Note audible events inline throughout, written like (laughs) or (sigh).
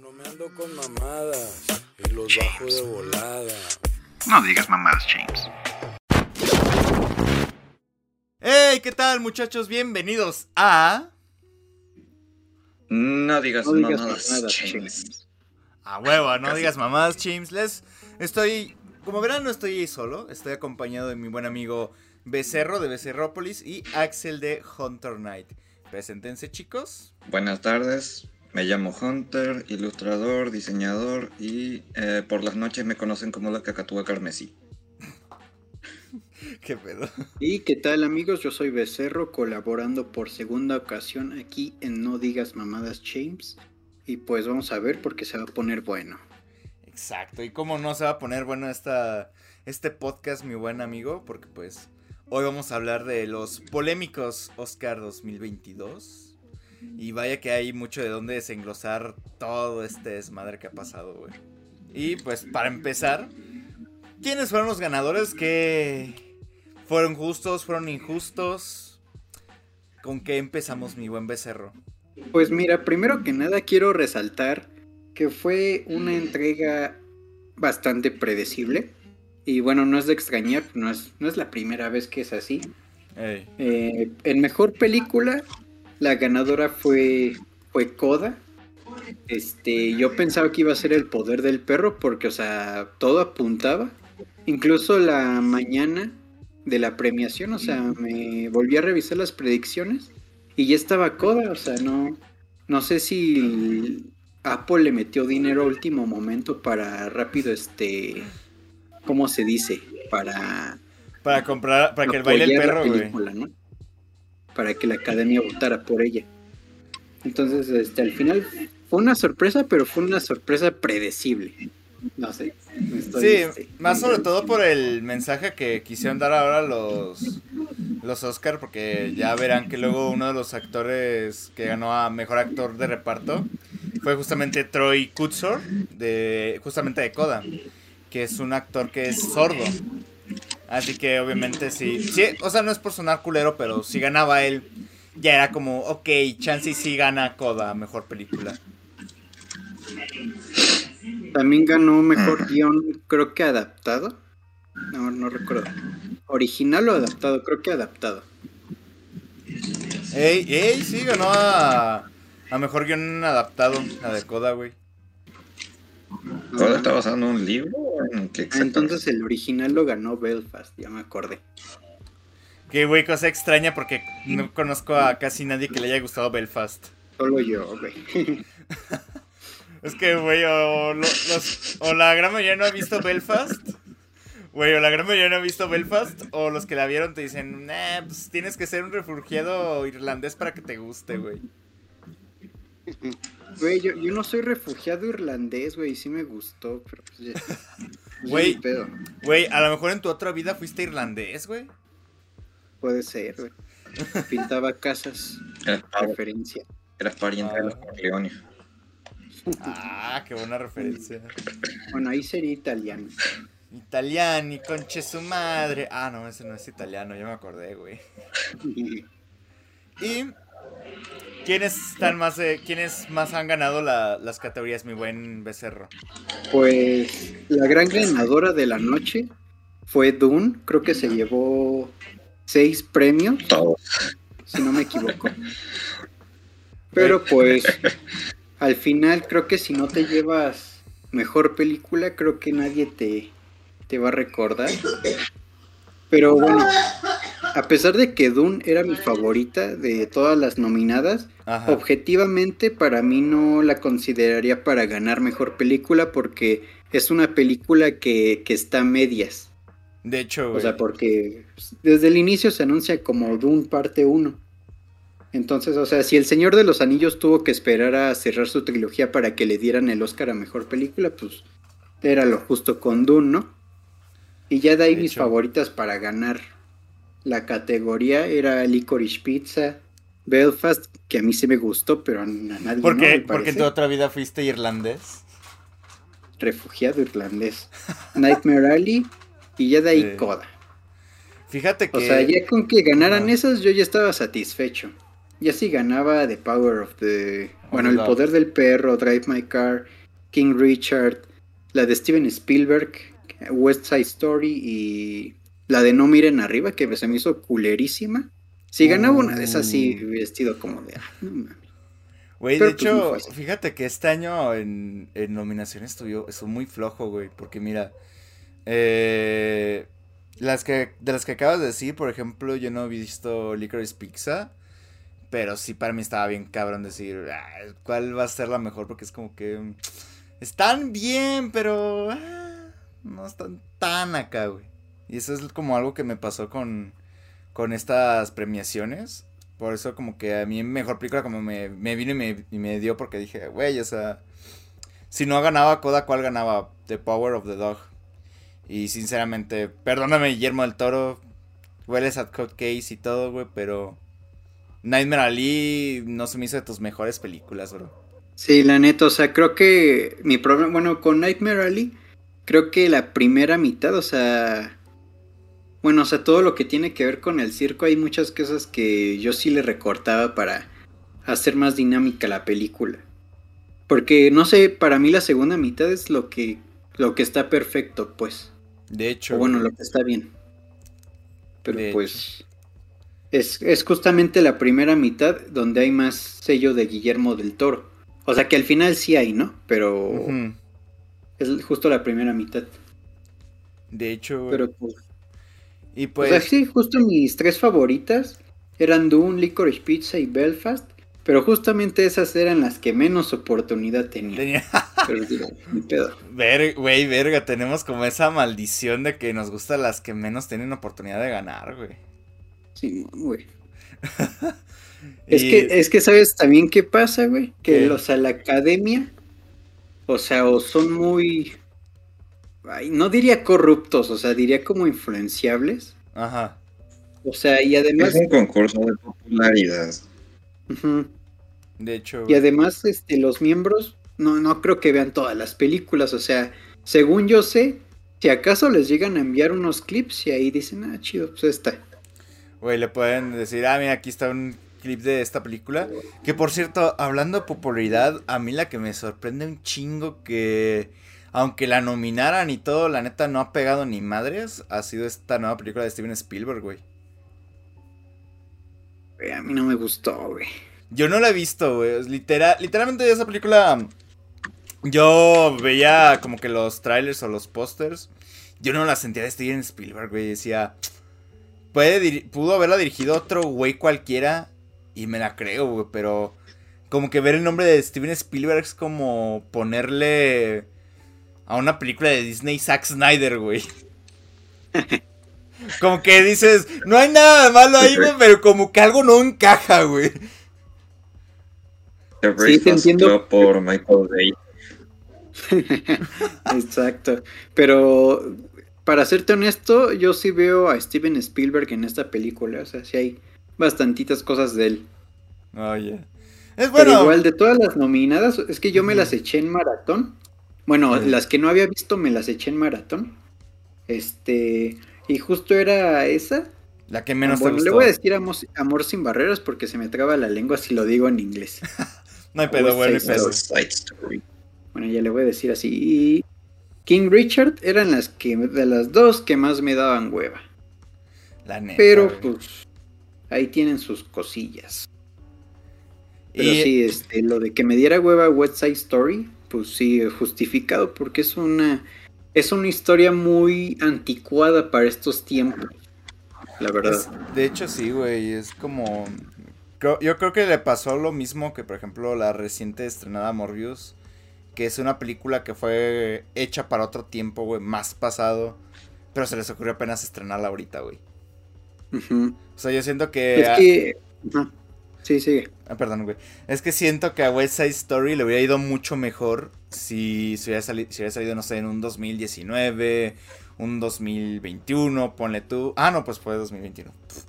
no me ando con mamadas y los bajo de volada. No digas mamadas, James. ¡Hey! ¿Qué tal, muchachos? Bienvenidos a. No digas No digas mamadas, mamadas, James. A huevo, no digas mamadas, James. Les estoy. Como verán, no estoy solo. Estoy acompañado de mi buen amigo Becerro de Becerrópolis y Axel de Hunter Knight. Preséntense, chicos. Buenas tardes. Me llamo Hunter, ilustrador, diseñador y eh, por las noches me conocen como la cacatúa carmesí. (laughs) ¿Qué pedo? ¿Y qué tal amigos? Yo soy Becerro, colaborando por segunda ocasión aquí en No Digas Mamadas James. Y pues vamos a ver porque se va a poner bueno. Exacto. ¿Y cómo no se va a poner bueno esta, este podcast, mi buen amigo? Porque pues hoy vamos a hablar de los polémicos Oscar 2022. Y vaya que hay mucho de dónde desenglosar todo este desmadre que ha pasado, güey. Y pues para empezar, ¿quiénes fueron los ganadores? ¿Qué fueron justos? ¿Fueron injustos? ¿Con qué empezamos, mi buen becerro? Pues mira, primero que nada quiero resaltar que fue una entrega bastante predecible. Y bueno, no es de extrañar, no es, no es la primera vez que es así. Eh, en mejor película, la ganadora fue, fue Coda. Este, yo pensaba que iba a ser el poder del perro porque, o sea, todo apuntaba. Incluso la mañana de la premiación, o sea, me volví a revisar las predicciones y ya estaba Coda, o sea, no, no sé si Apple le metió dinero a último momento para rápido, este, ¿cómo se dice? Para Para comprar, para que el baile el perro, güey. ¿no? Para que la academia votara por ella. Entonces, este, al final fue una sorpresa, pero fue una sorpresa predecible. No sé. estoy, Sí, este, más sobre todo por el mensaje que quisieron dar ahora los, los Oscar, porque ya verán que luego uno de los actores que ganó a Mejor Actor de Reparto fue justamente Troy Kutzor, de, justamente de Coda, que es un actor que es sordo. Así que obviamente sí, sí, o sea, no es por sonar culero, pero si ganaba él, ya era como, ok, chance y sí gana Coda, Mejor Película. También ganó mejor guion, creo que adaptado. No, no recuerdo. Original o adaptado, creo que adaptado. Ey, ey, sí, ganó a, a Mejor Guión Adaptado, la de Coda, güey. ¿Todo está basado en un libro? en qué Ah, entonces el original lo ganó Belfast, ya me acordé. Qué güey, cosa extraña porque no conozco a casi nadie que le haya gustado Belfast. Solo yo, güey. (laughs) Es que, güey, o, o la gran mayoría no ha visto Belfast. Güey, o la gran mayoría no ha visto Belfast. O los que la vieron te dicen, nah, pues tienes que ser un refugiado irlandés para que te guste, güey. Güey, yo, yo no soy refugiado irlandés, güey, sí me gustó, pero pues ya. (laughs) Güey. Güey, a lo mejor en tu otra vida fuiste irlandés, güey. Puede ser, güey. Pintaba casas, Eras, referencia. eras pariente de los Corleones. Ah, qué buena referencia. Bueno, ahí sería italiano. Italiani, conche su madre. Ah, no, ese no es italiano, ya me acordé, güey. (laughs) Y. ¿Quiénes están más, eh, quiénes más han ganado la- las categorías, mi buen becerro? Pues la gran ganadora de la noche fue Dune, creo que se llevó seis premios, Todos. si no me equivoco. Pero pues al final creo que si no te llevas mejor película, creo que nadie te, te va a recordar. Pero bueno, a pesar de que Dune era mi favorita de todas las nominadas, Ajá. Objetivamente, para mí no la consideraría para ganar mejor película porque es una película que, que está a medias. De hecho, O sea, porque desde el inicio se anuncia como Dune parte 1. Entonces, o sea, si El Señor de los Anillos tuvo que esperar a cerrar su trilogía para que le dieran el Oscar a mejor película, pues era lo justo con Dune, ¿no? Y ya de ahí De mis hecho. favoritas para ganar la categoría era Licorice Pizza, Belfast, que a mí sí me gustó, pero a nadie ¿Por no, qué? Porque en tu otra vida fuiste irlandés. Refugiado irlandés. Nightmare Alley y ya de ahí Sí. Coda. Fíjate que. O sea, ya con que ganaran esas yo ya estaba satisfecho. ya si ganaba The Power of the... Bueno, El. Poder del Perro, Drive My Car, King Richard, la de Steven Spielberg, West Side Story y la de No Miren Arriba, que se me hizo culerísima. Si ganaba una de esas, sí Uh. hubiera sido como de... "Ah, no mames". Güey, de pues, no hecho, fíjate que este año en, en nominaciones estuvo, estuvo muy flojo, güey. Porque mira, eh, las que, de las que acabas de decir, por ejemplo, yo no he visto Licorice Pizza. Pero sí para mí estaba bien cabrón decir "Ah, cuál va a ser la mejor. Porque es como que mm, están bien, pero ah, no están tan acá, güey. Y eso es como algo que me pasó con, con estas premiaciones. Por eso como que a mí mejor película como me, me vino y me, y me dio porque dije, güey, o sea, si no ganaba Coda, ¿cuál ganaba? The Power of the Dog. Y sinceramente, perdóname Guillermo del Toro, hueles a Code Case y todo, güey, pero Nightmare Ali no se me hizo de tus mejores películas, bro. Sí, la neta, o sea, creo que mi problema, bueno, con Nightmare Alley, creo que la primera mitad, o sea, bueno, o sea, todo lo que tiene que ver con el circo, hay muchas cosas que yo sí le recortaba para hacer más dinámica la película. Porque, no sé, para mí la segunda mitad es lo que, lo que está perfecto, pues. De hecho, O bueno, lo que está bien. Pero pues... Es, es justamente la primera mitad donde hay más sello de Guillermo del Toro. O sea que al final sí hay, ¿no? Pero es justo la primera mitad. de hecho. Pero pues, y o pues, sea, sí, justo mis tres favoritas eran Dune, Licorice Pizza y Belfast. Pero justamente esas eran las que menos oportunidad tenían. tenía... (laughs) Pero digo, pedo. Ver, güey, verga, tenemos como esa maldición de que nos gustan las que menos tienen oportunidad de ganar, güey. Sí, güey. (laughs) Es que, es que sabes también qué pasa, güey. Que ¿Qué? los a la academia, o sea, o son muy, ay, no diría corruptos, o sea, diría como influenciables. Ajá. O sea, y además, Es un concurso de popularidad. ujú, De hecho, y además, este, los miembros, no, no creo que vean todas las películas, o sea, según yo sé, si acaso les llegan a enviar unos clips y ahí dicen, ah, chido, pues esta. güey, le pueden decir, ah, mira, aquí está un clip de esta película. Que por cierto, hablando de popularidad, a mí la que me sorprende un chingo que, aunque la nominaran y todo, la neta no ha pegado ni madres, ha sido esta nueva película de Steven Spielberg, güey. Güey, a mí no me gustó, güey. Yo no la he visto, güey. Literal, literalmente esa película. Yo veía como que los trailers o los pósters. Yo no la sentía de Steven Spielberg, güey. Decía. Puede pudo haberla dirigido otro güey cualquiera. Y me la creo, güey. Pero. Como que ver el nombre de Steven Spielberg es como ponerle. A una película de Disney Zack Snyder, güey. (laughs) Como que dices, no hay nada malo ahí, güey, pero como que algo no encaja, güey. Sí, te entiendo. Por Michael Bay. (laughs) Exacto. Pero para serte honesto, yo sí veo a Steven Spielberg en esta película. O sea, sí hay bastantitas cosas de él. Oye. Es Pero bueno. igual de todas las nominadas, es que yo me las eché en maratón. Bueno, las que no había visto me las eché en maratón. Este, y justo era esa. La que menos bueno, te le voy a decir amor, Amor sin barreras porque se me traba la lengua si lo digo en inglés. (laughs) No hay pedo, West güey, no hay Side pedo. Bueno, ya le voy a decir así. Y King Richard eran las que de las dos que más me daban hueva. La neta. Pero güey. pues ahí tienen sus cosillas. Pero Y- sí, este, lo de que me diera hueva West Side Story, pues sí, justificado, porque es una, es una historia muy anticuada para estos tiempos. La verdad. es- de hecho, sí, güey. Es como. creo- yo creo que le pasó lo mismo que, por ejemplo, la reciente estrenada Morbius. Que es una película que fue hecha para otro tiempo, güey, más pasado. Pero se les ocurrió apenas estrenarla ahorita, güey. O sea, yo siento que. Es que... Sí, sigue. Ah, perdón, güey. Es que siento que a West Side Story le hubiera ido mucho mejor si, si, hubiera, sali- si hubiera salido, no sé, en un 2019, un 2021, ponle tú. Ah, no, pues fue 2021. Pff. (laughs)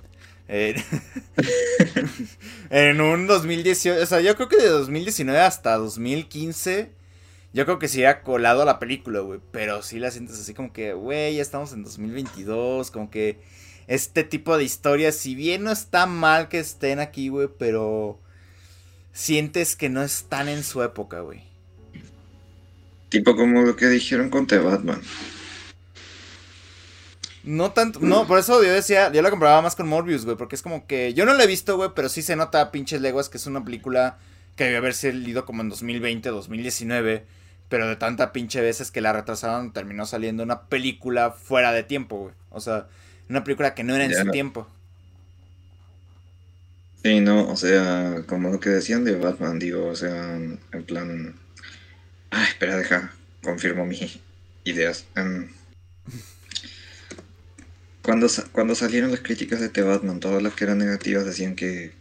Eh, (laughs) en un 2018, o sea, yo creo que de 2019 hasta 2015, yo creo que sí ha colado la película, güey. Pero sí la sientes así como que, güey, ya estamos en 2022, como que este tipo de historias, si bien no está mal que estén aquí, güey, pero sientes que no están en su época, güey. Tipo como lo que dijeron con The Batman. No tanto, no, por eso yo decía, yo la compraba más con Morbius, güey, porque es como que yo no la he visto, güey, pero sí se nota pinches leguas que es una película que debe haber salido como en 2020, 2019, pero de tanta pinche veces que la retrasaron terminó saliendo una película fuera de tiempo, güey. O sea, una película que no era en Ya. su tiempo. Sí, no, o sea, como lo que decían de Batman, digo, o sea, en plan... Ah, espera, deja, confirmo mis ideas. Em, cuando, cuando salieron las críticas de The Batman, todas las que eran negativas decían que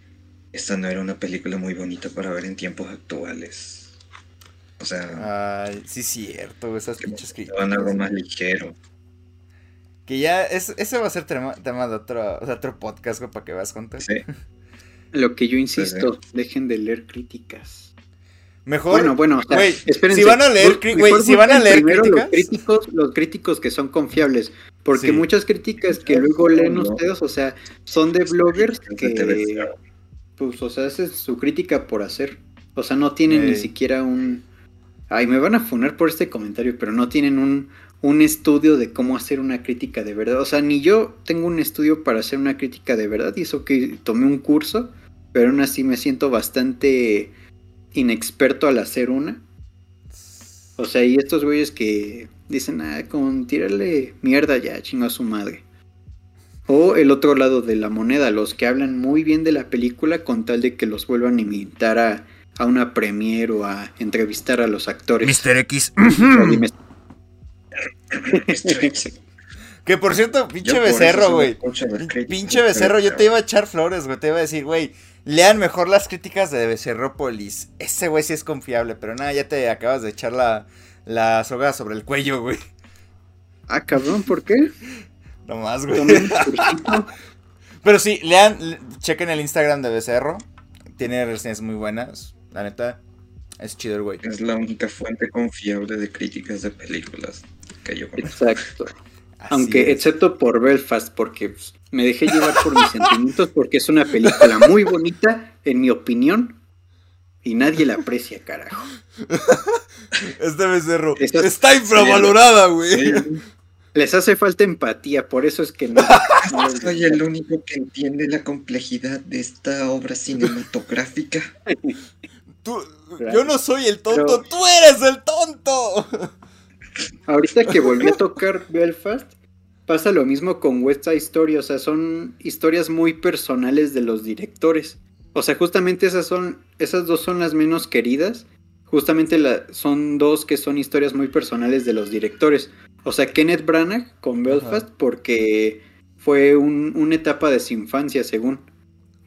esta no era una película muy bonita para ver en tiempos actuales. O sea, Ay, sí, cierto, esas pinches que van algo críticas. más ligero. Que ya, es, ese va a ser tema, tema de otro, de otro podcast, güey, para que veas cuenta. Sí, Lo que yo insisto, dejen de leer críticas. Mejor, Bueno, bueno, o sea, güey, espérense. si van a leer, mejor güey, si van a leer primero críticas- Los críticos, los críticos que son confiables. Porque Sí. muchas críticas que luego leen ustedes, o sea, son de bloggers que, pues, o sea, esa es su crítica por hacer. O sea, no tienen ni siquiera un... Ay, me van a funar por este comentario, pero no tienen un, un estudio de cómo hacer una crítica de verdad. O sea, ni yo tengo un estudio para hacer una crítica de verdad. Y eso que tomé un curso, pero aún así me siento bastante inexperto al hacer una. O sea, y estos güeyes que dicen, ah, con tirarle mierda ya, chingo a su madre. O el otro lado de la moneda, los que hablan muy bien de la película con tal de que los vuelvan a invitar a, a una premiere o a entrevistar a los actores. Mr. X. (clears throat) (laughs) Que por cierto, pinche becerro, güey. Pinche becerro, yo te iba a echar flores, güey. Te iba a decir, güey, lean mejor las críticas de Becerrópolis. Ese güey sí es confiable, pero nada, ya te acabas de echar la, la soga sobre el cuello, güey. Ah, cabrón, ¿por qué? No más, güey. (laughs) Pero sí, lean, le- chequen el Instagram de Becerro. Tiene reseñas muy buenas. La neta, es chido el güey. Es la única fuente confiable de críticas de películas que yo conozco. Exacto. (laughs) Así Aunque, es. excepto por Belfast, porque pues, me dejé llevar por mis (laughs) sentimientos, porque es una película muy bonita, en mi opinión, y nadie la aprecia, carajo. (laughs) Este becerro está infravalorada, güey. Sí, Les hace falta empatía, por eso es que no. soy el único que entiende la complejidad de esta obra cinematográfica. Tú- yo no soy el tonto, Pero- tú eres el tonto. Ahorita que volví a tocar Belfast, pasa lo mismo con West Side Story, o sea, son historias muy personales de los directores. O sea, justamente esas son, esas dos son las menos queridas. Justamente la, son dos que son historias muy personales de los directores. O sea, Kenneth Branagh con Belfast porque fue un- una etapa de su infancia, según.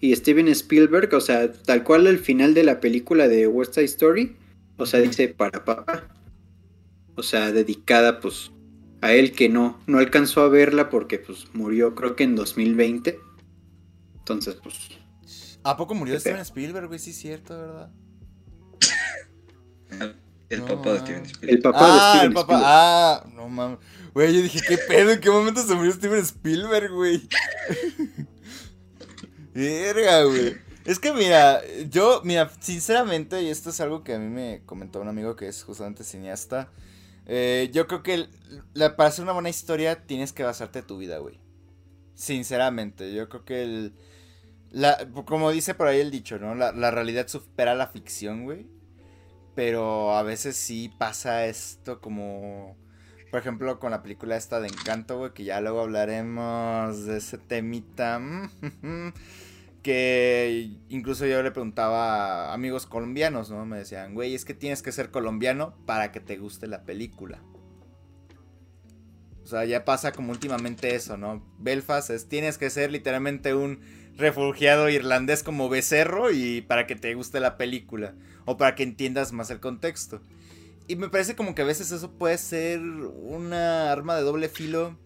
Y Steven Spielberg, o sea, tal cual al final de la película de West Side Story, o sea, dice para papá. O sea, dedicada pues a él que no, no alcanzó a verla porque pues murió creo que en 2020. Entonces pues ¿A poco murió Steven. Spielberg, güey? Sí, es cierto, ¿verdad? (laughs) El No, papá de. Steven el Spielberg. papá ah, de Steven el papá. Spielberg. Ah, no mames. Güey, yo dije, ¿qué pedo? ¿En qué momento se murió Steven Spielberg, güey? (laughs) Verga, güey. Es que mira, yo, mira, sinceramente, y esto es algo que a mí me comentó un amigo que es justamente cineasta. Eh, yo creo que para hacer una buena historia tienes que basarte en tu vida, güey. Sinceramente, yo creo que el. Como dice por ahí el dicho, ¿no? La, la realidad supera la ficción, güey. Pero a veces sí pasa esto como... Por ejemplo, con la película esta de Encanto, güey, que ya luego hablaremos de ese temita. (laughs) que incluso yo le preguntaba a amigos colombianos, ¿no? Me decían, güey, es que tienes que ser colombiano para que te guste la película. O sea, ya pasa como últimamente eso, ¿no? Belfast es, tienes que ser literalmente un refugiado irlandés como becerro y para que te guste la película o para que entiendas más el contexto. Y me parece como que a veces eso puede ser una arma de doble filo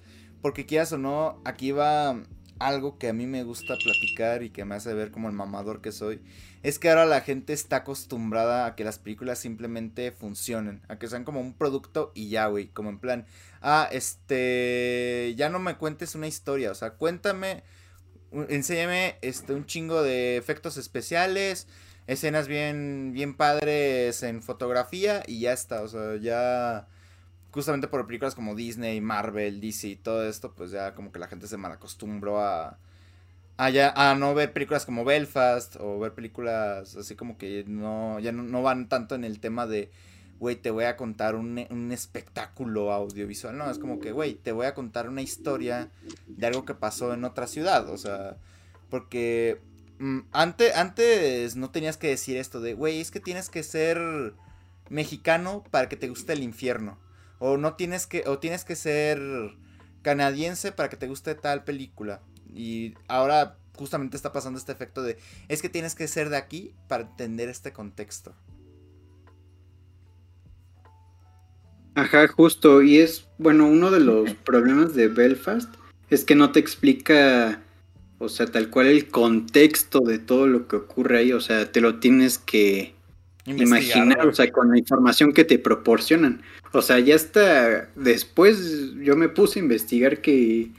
porque quieras o no, aquí va algo que a mí me gusta platicar y que me hace ver como el mamador que soy, es que ahora la gente está acostumbrada a que las películas simplemente funcionen, a que sean como un producto y ya, güey, como en plan, ah, este, ya no me cuentes una historia, o sea, cuéntame, enséñame este, un chingo de efectos especiales, escenas bien, bien padres en fotografía y ya está, o sea, ya justamente por películas como Disney, Marvel, DC y todo esto, pues ya como que la gente se malacostumbró a, a, ya, a no ver películas como Belfast o ver películas así como que no, ya no, van tanto en el tema de, güey, te voy a contar un, espectáculo audiovisual, no, es como que, güey, te voy a contar una historia de algo que pasó en otra ciudad, o sea, porque mm, antes, antes no tenías que decir esto de, güey, es que tienes que ser mexicano para que te guste el infierno. O no tienes que, o tienes que ser canadiense para que te guste tal película. Y ahora justamente está pasando este efecto de, es que tienes que ser de aquí para entender este contexto. Ajá, justo. Y es, bueno, uno de los (clears throat) problemas de Belfast es que no te explica, o sea, tal cual el contexto de todo lo que ocurre ahí. O sea, te lo tienes que imaginar, o sea, con la información que te proporcionan. O sea, ya hasta después yo me puse a investigar que,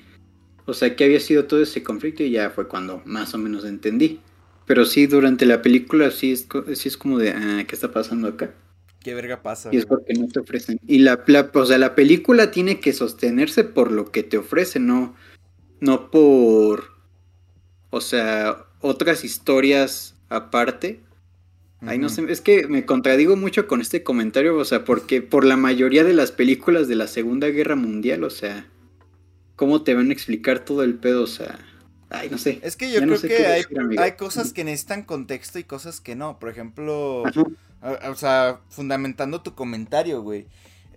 o sea, que había sido todo ese conflicto y ya fue cuando más o menos entendí. Pero sí, durante la película sí es, sí es como de, ah, ¿qué está pasando acá? ¿Qué verga pasa? Y es porque no te ofrecen. Y la, o sea, la película tiene que sostenerse por lo que te ofrece, no, no por, o sea, otras historias aparte Ay, no sé, es que me contradigo mucho con este comentario, o sea, porque por la mayoría de las películas de la Segunda Guerra Mundial, o sea, ¿cómo te van a explicar todo el pedo? O sea, ay, no sé. Es que yo creo que hay, cosas que necesitan contexto y cosas que no. Por ejemplo, o sea, fundamentando tu comentario, güey.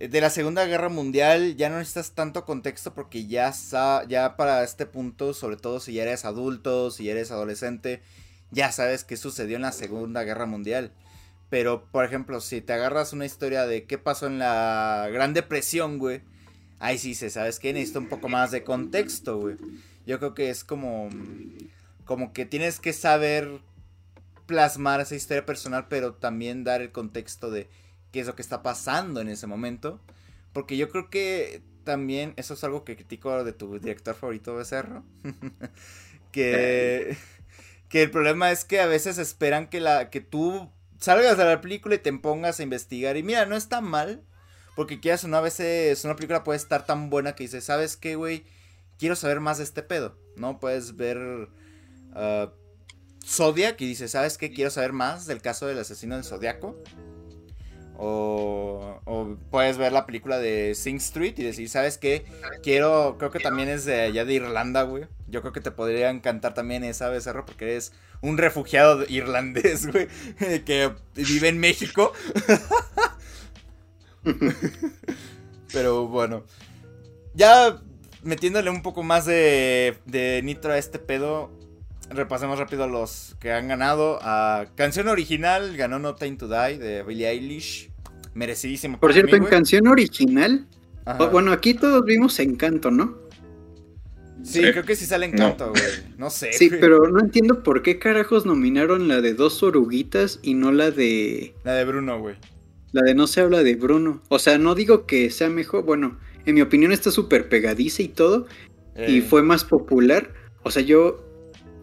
Eh, de la Segunda Guerra Mundial ya no necesitas tanto contexto porque ya, ya para este punto, sobre todo si ya eres adulto, si ya eres adolescente, ya sabes qué sucedió en la Segunda Guerra Mundial. Pero, por ejemplo, si te agarras una historia de qué pasó en la Gran Depresión, güey. Ahí sí se sabes que necesita un poco más de contexto, güey. Yo creo que es como. Como que tienes que saber plasmar esa historia personal, pero también dar el contexto de qué es lo que está pasando en ese momento. Porque yo creo que también, eso es algo que critico de tu director favorito, Becerro. (laughs) que que el problema es que a veces esperan que, la, que tú salgas de la película y te pongas a investigar. Y mira, no está mal. Porque quieras una veces una película puede estar tan buena que dices, ¿sabes qué, güey? Quiero saber más de este pedo. ¿No? Puedes ver uh, Zodiac y ¿sabes qué? Quiero saber más del caso del asesino de Zodiaco. O, o, puedes ver la película de Sing Street y decir, ¿sabes qué? Quiero, creo que también es de allá de Irlanda, güey. Yo creo que te podría encantar también esa becerro porque eres un refugiado (laughs) irlandés, güey, (laughs) que vive en México. (laughs) Pero bueno, ya metiéndole un poco más de, de nitro a este pedo, repasemos rápido los que han ganado. A canción original ganó No Time to Die de Billie Eilish merecidísimo. Por cierto, en canción original, bueno, aquí todos vimos Encanto, ¿no? Sí, creo que sí sale Encanto, güey. No. sé. Sí, pero no entiendo por qué carajos nominaron la de dos oruguitas y no la de. La de Bruno, güey. La de no se habla de Bruno. O sea, no digo que sea mejor. Bueno, en mi opinión está súper pegadiza y todo. Y eh. fue más popular. O sea, yo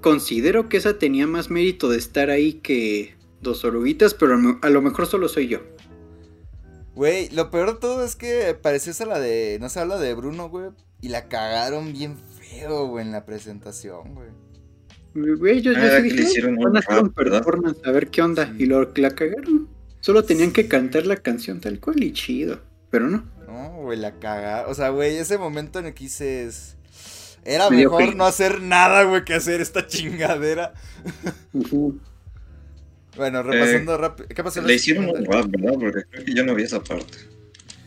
considero que esa tenía más mérito de estar ahí que dos oruguitas, pero a lo mejor solo soy yo. Güey, lo peor de todo es que pareció esa la de. No se habla de Bruno, güey. Y la cagaron bien feo, güey, en la presentación, güey. Güey, yo, ya ah, dije, van a hacer un performance a ver qué onda. Y lo, la cagaron. Solo tenían que cantar la canción tal cual y chido. Pero no. No, güey, la cagaron. O sea, güey, ese momento en el que dices. Era mejor no hacer nada, güey, que hacer esta chingadera. Bueno, repasando eh, rápido. ¿Qué pasó? Le hicieron un rap, ¿verdad? Porque creo que yo no vi esa parte.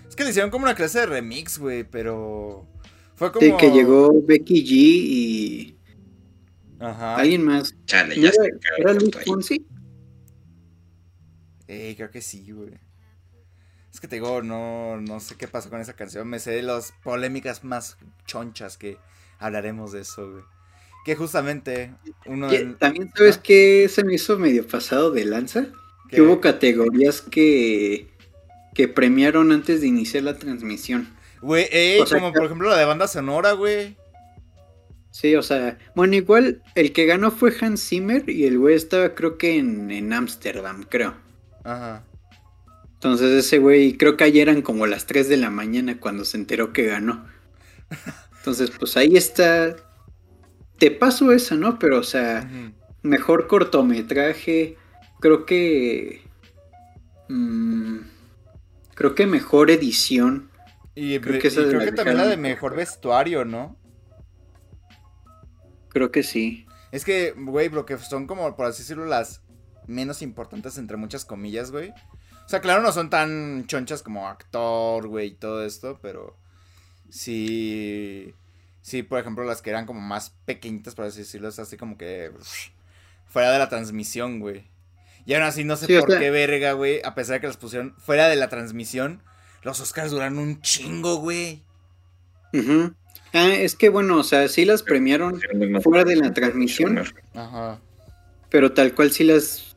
Es que le hicieron como una clase de remix, güey, pero. Fue como. Sí, que llegó Becky G y. Ajá. Alguien más. Chale, ya ¿Era, ¿Era Luis Fonsi? Eh, creo que sí, güey. Es que te digo, no, no sé qué pasó con esa canción. Me sé de las polémicas más chonchas que hablaremos de eso, güey. Que justamente uno del- También sabes ¿Ah? que se me hizo medio pasado de lanza. que- Que hubo categorías que, que premiaron antes de iniciar la transmisión. Güey, ey, o sea, como por ejemplo la de banda sonora, güey. Sí, o sea, bueno, igual el que ganó fue Hans Zimmer y el güey estaba creo que en en Ámsterdam, creo. Ajá. Entonces ese güey, creo que ayer eran como las 3 de la mañana cuando se enteró que ganó. (laughs) Entonces, pues ahí está. Te paso esa, ¿no? Pero, o sea, mejor cortometraje. Creo que. mm, creo que mejor edición. Y, Creo y que esa creo que también la de mejor vestuario, ¿no? Creo que sí. Es que, güey, lo que son como, por así decirlo, las menos importantes entre muchas comillas, güey. O sea, claro, no son tan chonchas como actor, güey, y todo esto, pero sí, sí, por ejemplo, las que eran como más pequeñitas, por así decirlo, es así como que fuera de la transmisión, güey. Y aún así, no sé Sí, o por sea- qué verga, güey, a pesar de que las pusieron fuera de la transmisión, los Oscars duran un chingo, güey. Ujú. Ah, es que bueno, o sea, sí las premiaron fuera de la transmisión, Ajá. pero tal cual sí las,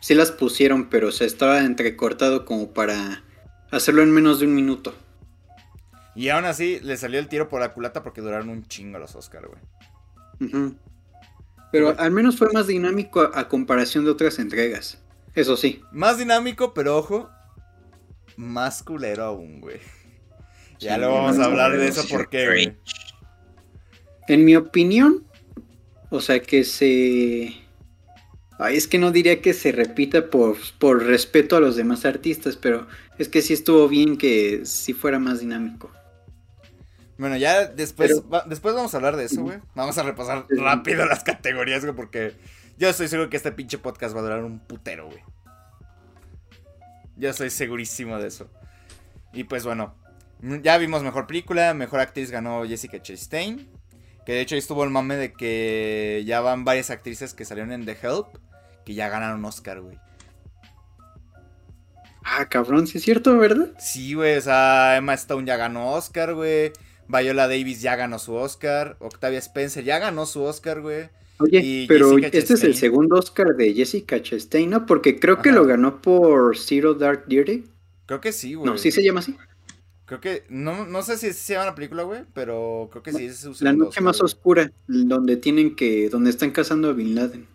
sí las pusieron, pero o sea, estaba entrecortado como para hacerlo en menos de un minuto. Y aún así, le salió el tiro por la culata porque duraron un chingo los Oscars, güey. Pero al menos fue más dinámico a, a comparación de otras entregas. Eso sí. Más dinámico, pero ojo, más culero aún, güey. Ya Sí, lo vamos a hablar de eso porque, güey. En mi opinión, o sea que se... Ay, es que no diría que se repita por, por respeto a los demás artistas, pero es que sí estuvo bien que sí fuera más dinámico. Bueno, ya después, Pero- va- después vamos a hablar de eso, güey. Vamos a repasar rápido las categorías, güey, porque yo estoy seguro que este pinche podcast va a durar un putero, güey. Yo estoy segurísimo de eso. Y pues bueno, ya vimos mejor película, mejor actriz ganó Jessica Chastain. Que de hecho ahí estuvo el mame de que ya van varias actrices que salieron en The Help que ya ganaron Oscar, güey. Ah, cabrón, sí es cierto, ¿verdad? Sí, güey, o sea, Emma Stone ya ganó Oscar, güey. Viola Davis ya ganó su Oscar. Octavia Spencer ya ganó su Oscar, güey. Oye, Y pero Jessica este es el segundo Oscar de Jessica Chastain, ¿no? Porque creo que lo ganó por Zero Dark Thirty. Creo que sí, güey. No, sí se llama así. Creo que, no, no sé si se llama la película, güey, pero creo que sí es su La noche Oscar, más güey. oscura, donde tienen que, donde están cazando a Bin Laden.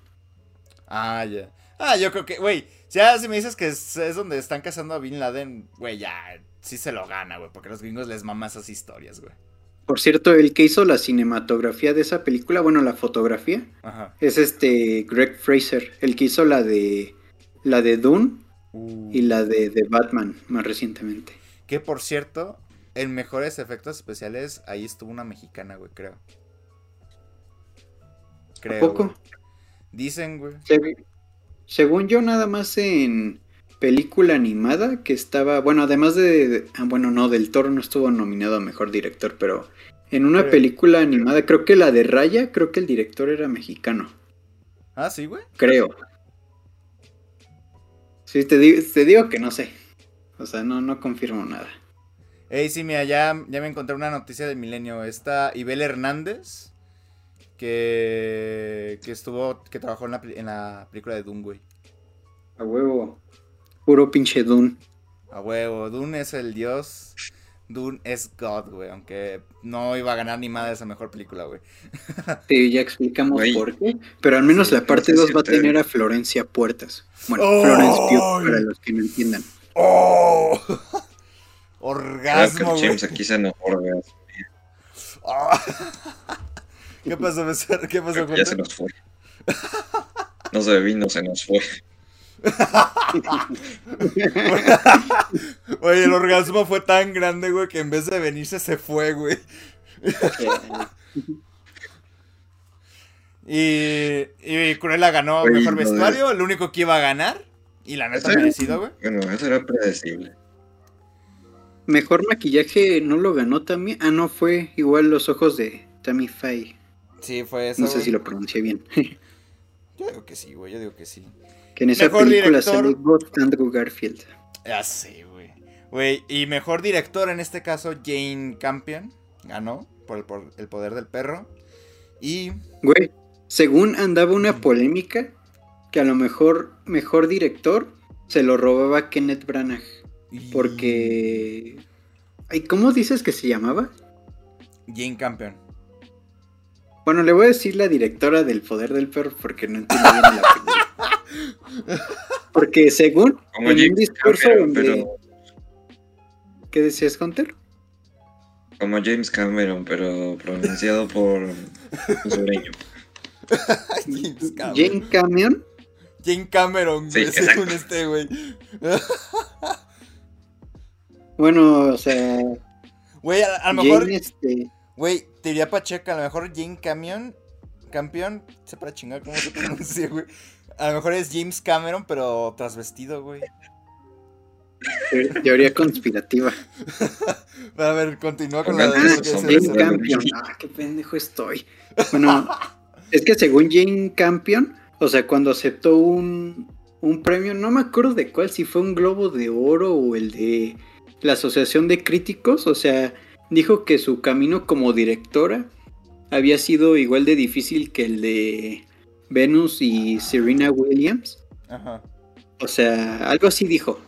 Ah, ya. Ah, yo creo que, güey, ya si me dices que es, es donde están cazando a Bin Laden, güey, ya, sí se lo gana, güey, porque a los gringos les mama esas historias, güey. Por cierto, el que hizo la cinematografía de esa película, bueno, la fotografía, Ajá. es este Greg Fraser, el que hizo la de la de Dune Uh. y la de, de Batman más recientemente. Que por cierto, en mejores efectos especiales, ahí estuvo una mexicana, güey, creo. Creo. poco? güey. Dicen, güey. Se- según yo, nada más en película animada que estaba, bueno, además de, de- ah, bueno, no, del Toro no estuvo nominado a mejor director, pero en una película animada, creo que la de Raya, creo que el director era mexicano, Ah, sí, güey. creo. Sí, te digo, te digo que no sé. O sea, no, no confirmo nada. Ey, sí, mira, ya, ya me encontré una noticia del milenio. Está Ibel Hernández, que, que estuvo, que trabajó en la, en la película de Doom, güey. A huevo. Puro pinche Dune. A huevo, Dune es el dios. Dune es God, güey. Aunque no iba a ganar ni madre esa mejor película, güey. (laughs) Sí, ya explicamos Güey. por qué. Pero al menos Sí, la parte no sé 2 si va a te- tener a Florencia Puertas. Bueno, ¡Ay! Florence Pugh, para los que no entiendan. ¡Oh! Creo que Orgasmo, el güey. James aquí se enojó, güey. Ah. (laughs) ¿Qué pasó, Becer? ¿Qué pasó, ya se nos fue. No se vino, se nos fue. (laughs) Oye, el orgasmo fue tan grande, güey, que en vez de venirse se fue, güey. (laughs) Y, y Cruella ganó Oye, mejor de- vestuario, el único que iba a ganar. Y la neta merecido, güey. Bueno, eso era predecible. Mejor maquillaje no lo ganó también. Ah, no, fue igual los ojos de Tammy Faye. Sí, fue eso. No sé güey. si lo pronuncié bien. (laughs) Yo digo que sí, güey, yo digo que sí. que en esa Mejor película director. Andrew Garfield. Ya sé, güey. Güey, y mejor director en este caso, Jane Campion ganó por el, por el poder del perro. Y. Güey, según andaba una polémica que a lo mejor mejor director se lo robaba Kenneth Branagh. Porque. Ay, ¿Cómo dices que se llamaba? Jane Campion. Bueno, le voy a decir la directora del Poder del Perro porque no entiendo bien la película. (laughs) Porque según Como en un James discurso Cameron, donde... pero, ¿Qué decías, Hunter? como James Cameron, pero pronunciado por un sureño. (laughs) James Cameron. Jane Camion. Jane Cameron, Sí, según exacto. este, güey. Bueno, o sea, Güey, a, a lo mejor, este, güey, te diría Pacheca, a lo mejor Jane Camion, campeón, sé para chingar cómo se pronuncia, güey. A lo mejor es James Cameron, pero trasvestido, güey. te- teoría conspirativa. (laughs) A ver, continúa con la ganas de Jane Campion. Ah, qué pendejo estoy. Bueno, es que según Jane Campion, o sea, cuando aceptó un, un premio, no me acuerdo de cuál, si fue un Globo de Oro o el de la Asociación de Críticos, o sea, dijo que su camino como directora había sido igual de difícil que el de Venus y Serena Williams. Ajá. O sea, algo así dijo.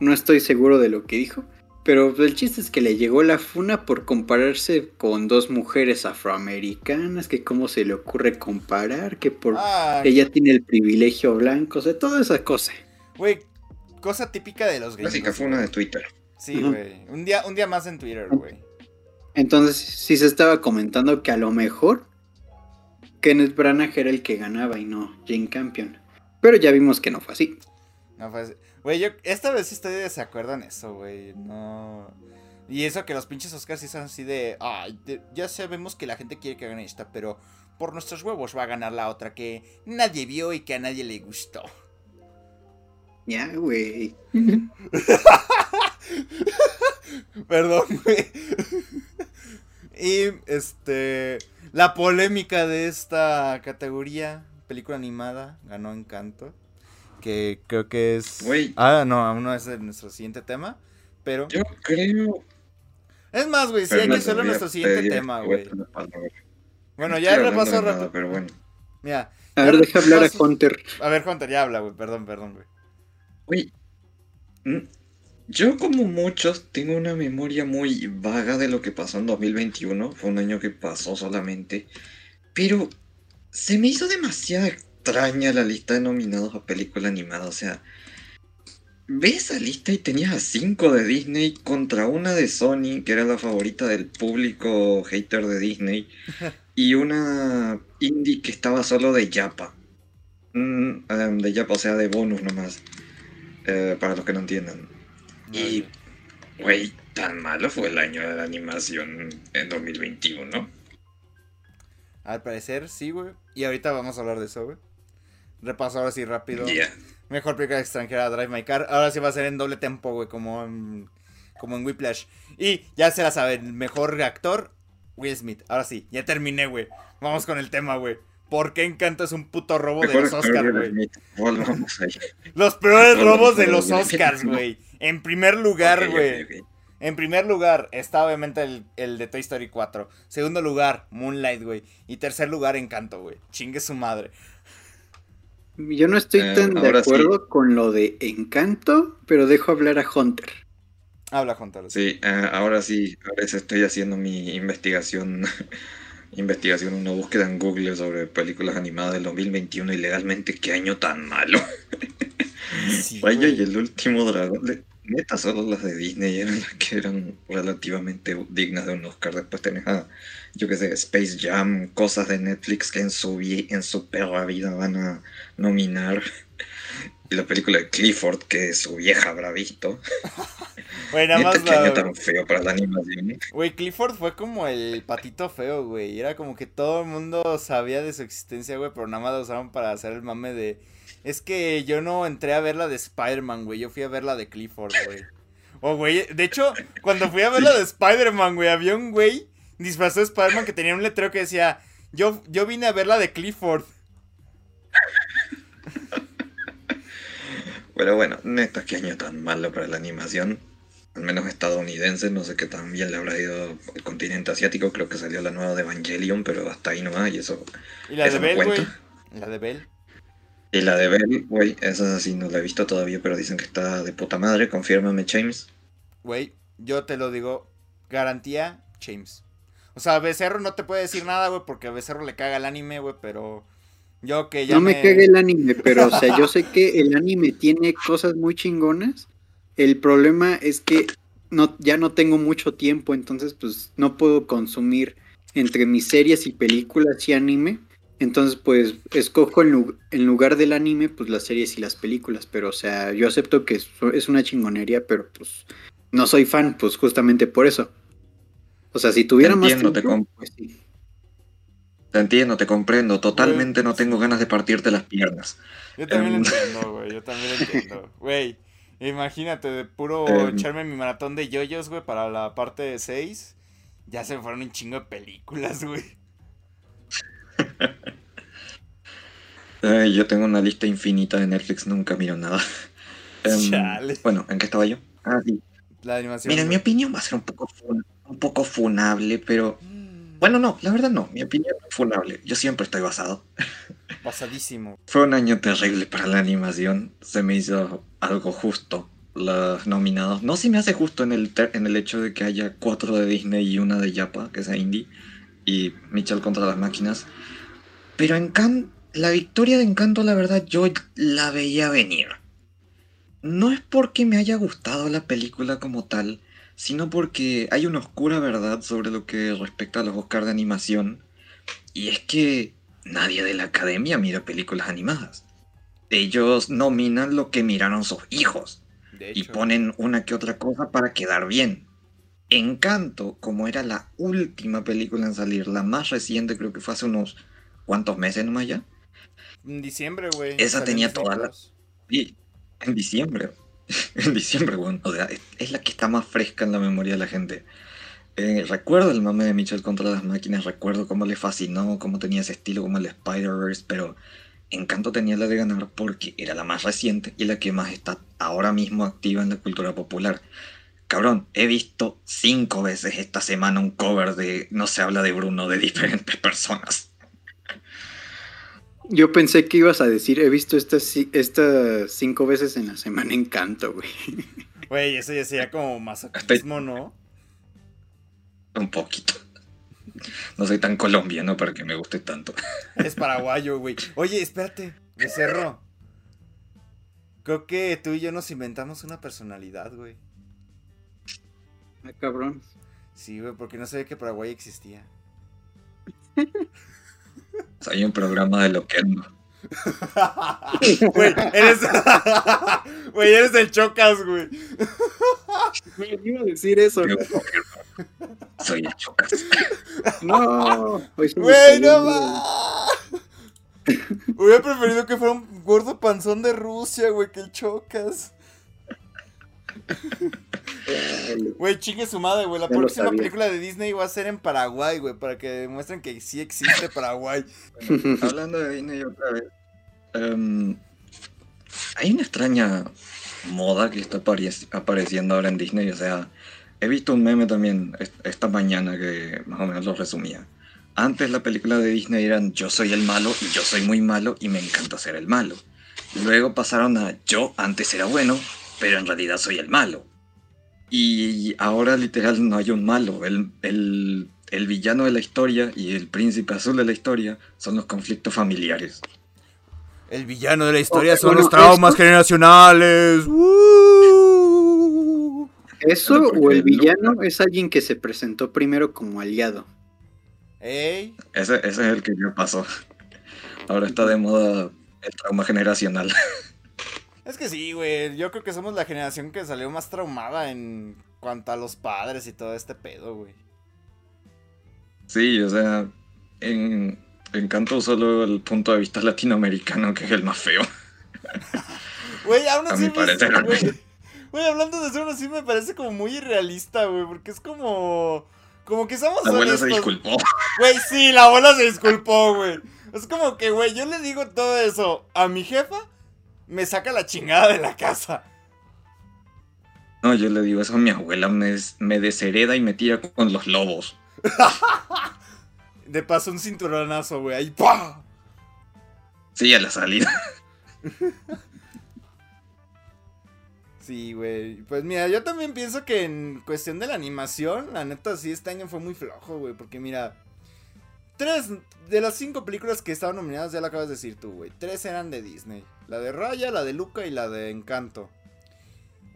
No estoy seguro de lo que dijo. Pero el chiste es que le llegó la funa por compararse con dos mujeres afroamericanas, que cómo se le ocurre comparar, que por Ah, ella tiene el privilegio blanco, o sea, toda esa cosa. güey, cosa típica de los gringos. Clásica fue una de Twitter. Sí, güey. Un día, un día más en Twitter, güey. Entonces, sí se estaba comentando que a lo mejor Kenneth Branagh era el que ganaba y no Jane Campion. Pero ya vimos que no fue así. No fue así. Güey, yo esta vez sí estoy de desacuerdo en eso, güey. No. Y eso que los pinches Oscars sí son así de. Ay, de- ya sabemos que la gente quiere que gane esta, pero por nuestros huevos va a ganar la otra que nadie vio y que a nadie le gustó. Ya, güey. (laughs) Perdón, güey. Y este. La polémica de esta categoría, película animada, ganó Encanto. Que creo que es. Güey. Ah, no, aún no es nuestro siguiente tema. Pero. Yo creo. Es más, güey, sí, hay que hacerlo nuestro siguiente pedir tema, güey. Bueno, No ya rápido. Pero bueno. Mira. A ver, deja hablar a repaso- Hunter. A ver, Hunter, ya habla, güey. Perdón, perdón, güey. Güey, mm, yo como muchos tengo una memoria muy vaga de lo que pasó en 2021. Fue un año que pasó solamente. Pero se me hizo demasiado extraña la lista de nominados a película animada. O sea, ves esa lista y tenías a 5 de Disney contra una de Sony, que era la favorita del público hater de Disney. (laughs) Y una indie que estaba solo de Yapa. Mm, em, de Yapa, o sea, de bonus nomás. Eh, para los que no entiendan. Y, güey, tan malo fue el año de la animación en 2021. Al parecer, sí, güey. Y ahorita vamos a hablar de eso, güey. Repaso ahora sí rápido. Ya. Mejor película extranjera, Drive My Car. Ahora sí va a ser en doble tempo, güey, como en, como en Whiplash. Y ya se la saben, mejor actor, Will Smith. Ahora sí, ya terminé, güey. Vamos con el tema, güey. ¿Por qué Encanto es un puto robo de los Oscars, güey? Los peores robos de los Oscars, güey. En primer lugar, güey. En primer lugar está obviamente el, el de Toy Story 4. Segundo lugar, Moonlight, güey. Y tercer lugar, Encanto, güey. Chingue su madre. Yo no estoy Eh, tan de ahora sí. acuerdo con lo de Encanto, pero dejo hablar a Hunter. Habla, Carlos. Sí, ahora sí, ahora sí estoy haciendo mi investigación. (laughs) investigación, una búsqueda en Google sobre películas animadas del 2021 y legalmente qué año tan malo. (laughs) Sí, Vaya, güey. y el último dragón. Neta, solo las de Disney eran las que eran relativamente dignas de un Oscar. Después tenés a, yo qué sé, Space Jam, cosas de Netflix que en su, en su perra vida van a nominar. Y la película de Clifford, que su vieja habrá visto. (laughs) Güey, nada Neta, más año tan feo para la animación. Güey, Clifford fue como el patito feo, güey. Era como que todo el mundo sabía de su existencia, güey, pero nada más la usaron para hacer el mame de... Es que yo no entré a ver la de Spider-Man, güey. Yo fui a ver la de Clifford, güey. O, güey, de hecho, cuando fui a ver la de Spider-Man, güey, había un güey disfrazado de Spider-Man que tenía un letrero que decía... Yo, yo vine a ver la de Clifford. Pero bueno, neta, qué año tan malo para la animación. al menos estadounidense, no sé qué tan bien le habrá ido el continente asiático, creo que salió la nueva de Evangelion, pero hasta ahí nomás, y eso... ¿Y la Eso de Bell, güey? La de Bell. Y la de Bell, güey, esa sí no la he visto todavía, pero dicen que está de puta madre, confírmame, James. Güey, yo te lo digo, garantía, James. O sea, Becerro no te puede decir nada, güey, porque a Becerro le caga el anime, güey, pero yo que ya no me cague el anime, pero o sea, yo sé que el anime tiene cosas muy chingonas. El problema es que no, ya no tengo mucho tiempo, entonces pues no puedo consumir entre mis series y películas y anime. Entonces pues escojo en, lu- en lugar del anime pues las series y las películas, pero o sea, yo acepto que es, una chingonería, pero pues no soy fan, pues justamente por eso. O sea, si tuviera más Entiendo, te tiempo, pues sí. Te entiendo, te comprendo, totalmente no tengo ganas de partirte las piernas. Yo también lo Em. entiendo, (laughs) güey, yo también lo entiendo. Güey, imagínate, de puro Em. echarme mi maratón de yoyos, güey, para la parte 6. Ya se me fueron un chingo de películas, güey. (laughs) Ay, yo tengo una lista infinita de Netflix, nunca miro nada. (laughs) Em, Chale. bueno, ¿en qué estaba yo? Ah, sí. La animación. Mira, mi opinión va a ser un poco, fun- un poco funable, pero... Mm, Bueno, no, la verdad no, mi opinión es funable. Yo siempre estoy basado. (laughs) Pasadísimo. Fue un año terrible para la animación. Se me hizo algo justo los nominados. No se me hace justo en el, en el hecho de que haya cuatro de Disney y una de Japa, que sea indie, y Mitchell contra las máquinas. Pero la victoria de Encanto, la verdad, yo la veía venir. No es porque me haya gustado la película como tal, sino porque hay una oscura verdad sobre lo que respecta a los Oscars de animación. Y es que nadie de la academia mira películas animadas. Ellos nominan lo que miraron sus hijos y ponen una que otra cosa para quedar bien. Encanto, como era la última película en salir, la más reciente, creo que fue hace unos cuantos meses nomás ya. En diciembre, güey. Esa tenía en Disney toda la- Plus. Y en diciembre. (laughs) en diciembre, bueno. O sea, es, es la que está más fresca en la memoria de la gente. Eh, recuerdo el mame de Mitchell contra las máquinas, recuerdo cómo le fascinó, cómo tenía ese estilo como el Spider-Verse, pero Encanto tenía la de ganar porque era la más reciente y la que más está ahora mismo activa en la cultura popular. Cabrón, he visto cinco veces esta semana un cover de No se habla de Bruno de diferentes personas. Yo pensé que ibas a decir, he visto estas estas cinco veces en la semana Encanto, güey. Güey, eso ya sería como masoquismo, ¿no? Un poquito. No soy tan colombiano para que me guste tanto. Eres paraguayo, güey. Oye, espérate, Becerro. Creo que tú y yo nos inventamos una personalidad, güey. Ah, cabrón. Sí, güey, porque no sabía que Paraguay existía. (laughs) Soy un programa de lo que no. Güey, eres. Güey, eres el chocas, güey. iba a decir eso. Yo. Soy el chocas. No. me Güey, no va. Hubiera preferido que fuera un gordo panzón de Rusia, güey, que el chocas. (laughs) Güey, chingue su madre, güey. La Ya próxima película de Disney va a ser en Paraguay, güey, para que demuestren que sí existe Paraguay. (laughs) Hablando de Disney otra vez. em, hay una extraña moda que está apareci- apareciendo ahora en Disney. O sea, he visto un meme también est- esta mañana que más o menos lo resumía. Antes la película de Disney eran yo soy el malo y yo soy muy malo y me encanta ser el malo. Luego pasaron a yo antes era bueno, pero en realidad soy el malo. Y ahora literal no hay un malo. El, el, el villano de la historia y el príncipe azul de la historia son los conflictos familiares. El villano de la historia son bueno, los traumas esto- generacionales. (laughs) Eso o el no- villano es alguien que se presentó primero como aliado. Ese, ese es el que yo paso. Ahora está de moda el trauma generacional. (laughs) es que sí, güey. Yo creo que somos la generación que salió más traumada en cuanto a los padres y todo este pedo, güey. Sí, o sea, en Encanto solo el punto de vista latinoamericano, que es el más feo. (laughs) Güey, aún A así. mi me- parecer, al güey, hablando de eso, aún así me parece como muy irrealista, güey. Porque es como. Como que somos La abuela se disculpó. Güey, sí, la abuela se disculpó, güey. Es como que, güey, yo le digo todo eso a mi jefa, me saca la chingada de la casa. No, yo le digo eso a mi abuela, me, des- me deshereda y me tira con los lobos. (laughs) De paso un cinturonazo, güey. Ahí, ¡pah! Sí, a la salida. (laughs) Sí, güey. Pues mira, yo también pienso que en cuestión de la animación, la neta, sí, este año fue muy flojo, güey. Porque mira, tres de las cinco películas que estaban nominadas, ya lo acabas de decir tú, güey. Tres eran de Disney: la de Raya, la de Luca y la de Encanto.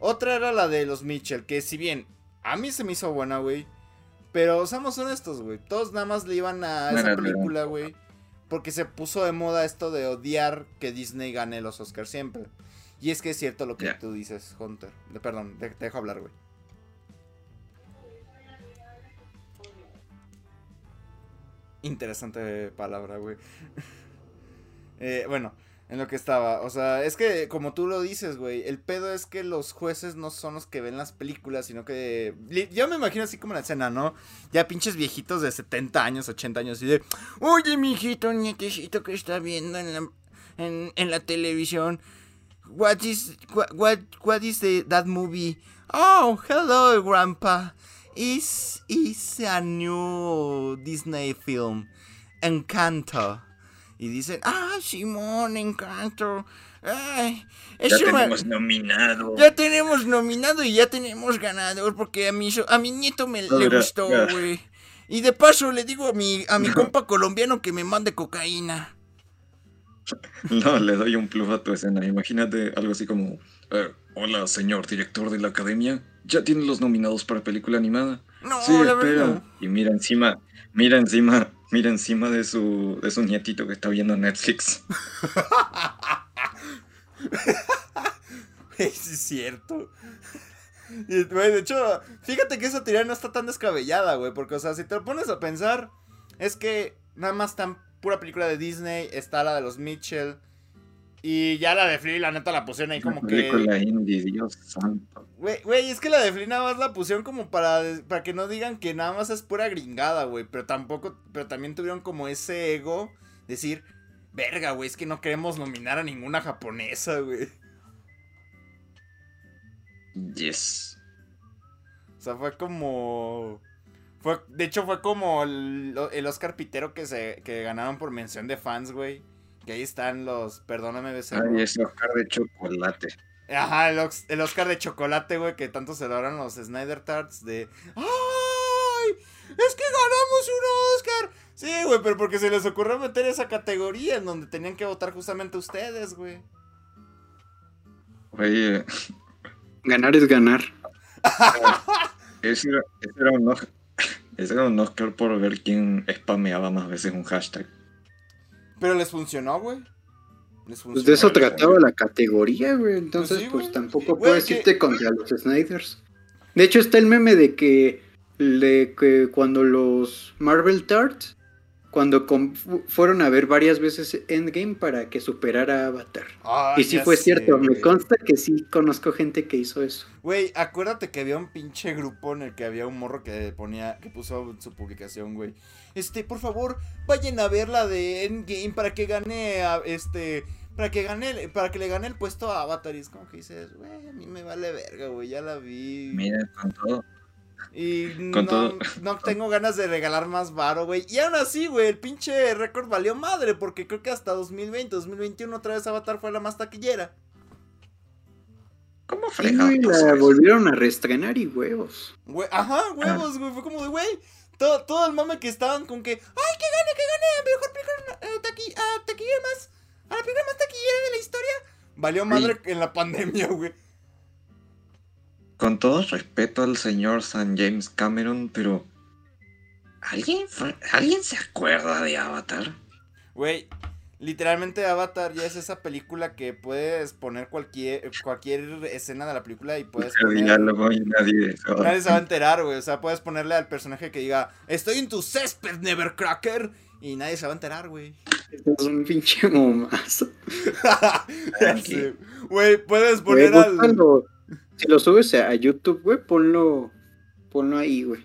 Otra era la de los Mitchell, que si bien a mí se me hizo buena, güey. Pero seamos honestos, güey. Todos nada más le iban a esa película, güey. Porque se puso de moda esto de odiar que Disney gane los Oscars siempre. Y es que es cierto lo que tú dices, Hunter. Perdón, te, te dejo hablar, güey. Interesante palabra, güey. Eh, bueno, en lo que estaba. O sea, es que como tú lo dices, güey, el pedo es que los jueces no son los que ven las películas, sino que... Yo me imagino así como la escena, ¿no? Ya pinches viejitos de 70 años, 80 años, y de... Oye, mijito, nietecito que está viendo en la, en, la televisión. What is, what, what, what is movie? Oh, hello, grandpa. Is, is a new Disney film. Encanto. Y dicen, ah, Simón, Encanto. Ay, Ya una- tenemos nominado. ya tenemos nominado y ya tenemos ganador porque a mi, so- a mi nieto me No, le gustó, güey. Y de paso le digo a mi, a mi compa colombiano que me mande cocaína. (laughs) No, le doy un plus a tu escena. Imagínate algo así como: eh, Hola, señor director de la academia. ¿Ya tiene los nominados para película animada? No, Sí, la espera. verdad. Y mira encima, mira encima, mira encima de su, de su nietito que está viendo Netflix. (laughs) Es cierto. Y, güey, de hecho, fíjate que esa teoría no está tan descabellada, güey. Porque, o sea, si te lo pones a pensar, es que nada más tan pura película de Disney. Está la de los Mitchell. Y ya la de Flea, la neta, la pusieron ahí como que. indie, Dios santo. Güey, güey, es que la de Flea nada más la pusieron como para, para que no digan que nada más es pura gringada, güey. Pero tampoco, pero también tuvieron como ese ego. Decir, verga, güey, es que no queremos nominar a ninguna japonesa, güey. Yes. O sea, fue como. Fue, de hecho, fue como el, el Oscar Pitero que se que ganaron por mención de fans, güey. Que ahí están los. Perdóname, becerro. Ay, ese Oscar de chocolate. Ajá, el, Oscar de chocolate, güey, que tanto celebraron los Snyder Tarts de. ¡Ay! ¡Es que ganamos un Oscar! Sí, güey, pero porque se les ocurrió meter esa categoría en donde tenían que votar justamente ustedes, güey. Oye, Ganar es ganar. (laughs) ese era, ese era un Oscar, ese era un Oscar por ver quién spameaba más veces un hashtag. Pero les funcionó, güey. Les funcionó. Pues de eso trataba la categoría, güey. Entonces, Pues pues, sí, güey. tampoco Güey, puedes que- irte (clears throat) contra los Snyders. De hecho, está el meme de que, le, que cuando los Marvel Tarts, cuando fueron a ver varias veces Endgame para que superara a Avatar. Ah, y sí fue sé, cierto, me consta que sí conozco gente que hizo eso. Güey, acuérdate que había un pinche grupo en el que había un morro que ponía, que puso su publicación, güey. Este, por favor, vayan a ver la de Endgame para que gane a, este, para que gane, para que le gane el puesto a Avatar. Y es como que dices, güey, a mí me vale verga, güey, ya la vi. Mira, con todo. Y con no, todo- no tengo ganas de regalar más varo, güey. Y aún así, güey, el pinche récord valió madre, porque creo que hasta 2020, 2021 otra vez Avatar fue la más taquillera. ¿Cómo Sí, fregado pasó la volvieron a reestrenar y huevos. Ajá, huevos, güey. Fue como de, güey. Todo, todo el mame que estaban con que, ay, que gane, que gane, mejor película eh, taqui, ah, taquillera más, a la película más taquillera de la historia. Valió madre en la pandemia, güey. Con todo respeto al señor San James Cameron, pero. ¿Alguien, ¿Alguien se acuerda de Avatar? Güey, literalmente Avatar ya es esa película que puedes poner cualquier, cualquier escena de la película y puedes El poner... diálogo y nadie. Nadie se va a enterar, güey. O sea, puedes ponerle al personaje que diga, estoy en tu césped, Nevercracker. Y nadie se va a enterar, güey. Es un pinche momazo. (laughs) Güey, puedes poner al... Si lo subes a YouTube, güey, ponlo, ponlo ahí, güey.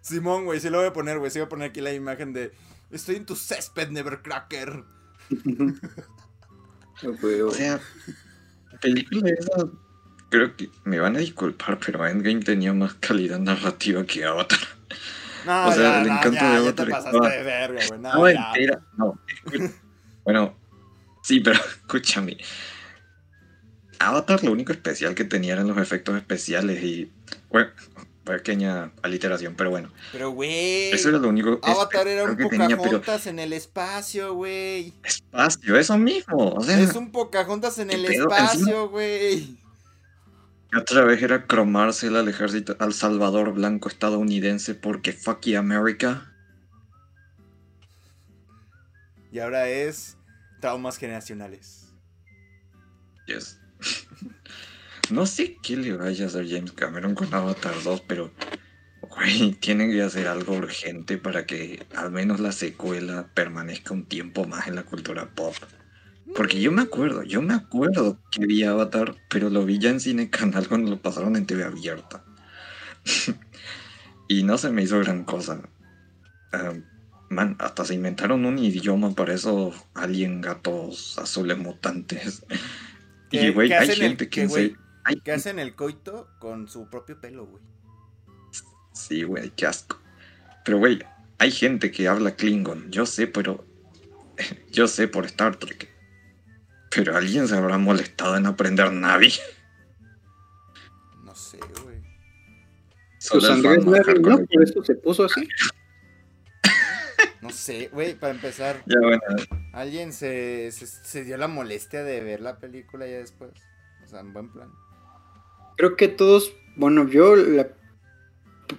Simón, güey, sí lo voy a poner, güey. Sí voy a poner aquí la imagen de. Estoy en tu césped, Nevercracker. (laughs) Güey, O sea, película esa creo que me van a disculpar, pero Endgame tenía más calidad narrativa que Avatar. No, O sea, ya, el no, encanto ya, de ya te Avatar pasaste estaba- de verga, güey. No, ya. entera. No, bueno, sí, pero (laughs) escúchame. Avatar lo único especial que tenía eran los efectos especiales y. Bueno, pequeña aliteración, pero bueno. Pero, güey. Eso era lo único Avatar era un que tenía, pero Pocahontas en el espacio, güey. espacio, eso mismo. O sea, Es un Pocahontas en ¿Qué el pedo? espacio, güey. otra vez era cromársela al ejército, al Salvador blanco estadounidense porque fuck you, America. Y ahora es traumas generacionales. Yes. No sé qué le vaya a hacer James Cameron con Avatar 2, pero güey, tienen que hacer algo urgente para que al menos la secuela permanezca un tiempo más en la cultura pop. Porque yo me acuerdo, yo me acuerdo que vi Avatar, pero lo vi ya en Cine Canal cuando lo pasaron en TV abierta. (laughs) y no se me hizo gran cosa. Man, hasta se inventaron un idioma para esos alien gatos azules mutantes. (laughs) Que- Y, güey, hay hacen el- gente que, güey, Que hacen el coito con su propio pelo, güey. Sí, güey, qué asco. Pero, güey, hay gente que habla Klingon. Yo sé, pero. (laughs) Yo sé por Star Trek. Pero alguien se habrá molestado en aprender Navi. (laughs) No sé, güey. Pues Andrés Navi, ¿no? Por eso se puso así. (laughs) No sé, güey, para empezar, Ya, bueno, alguien se, se, se dio la molestia de ver la película ya después. O sea, en buen plan. Creo que todos, bueno, yo la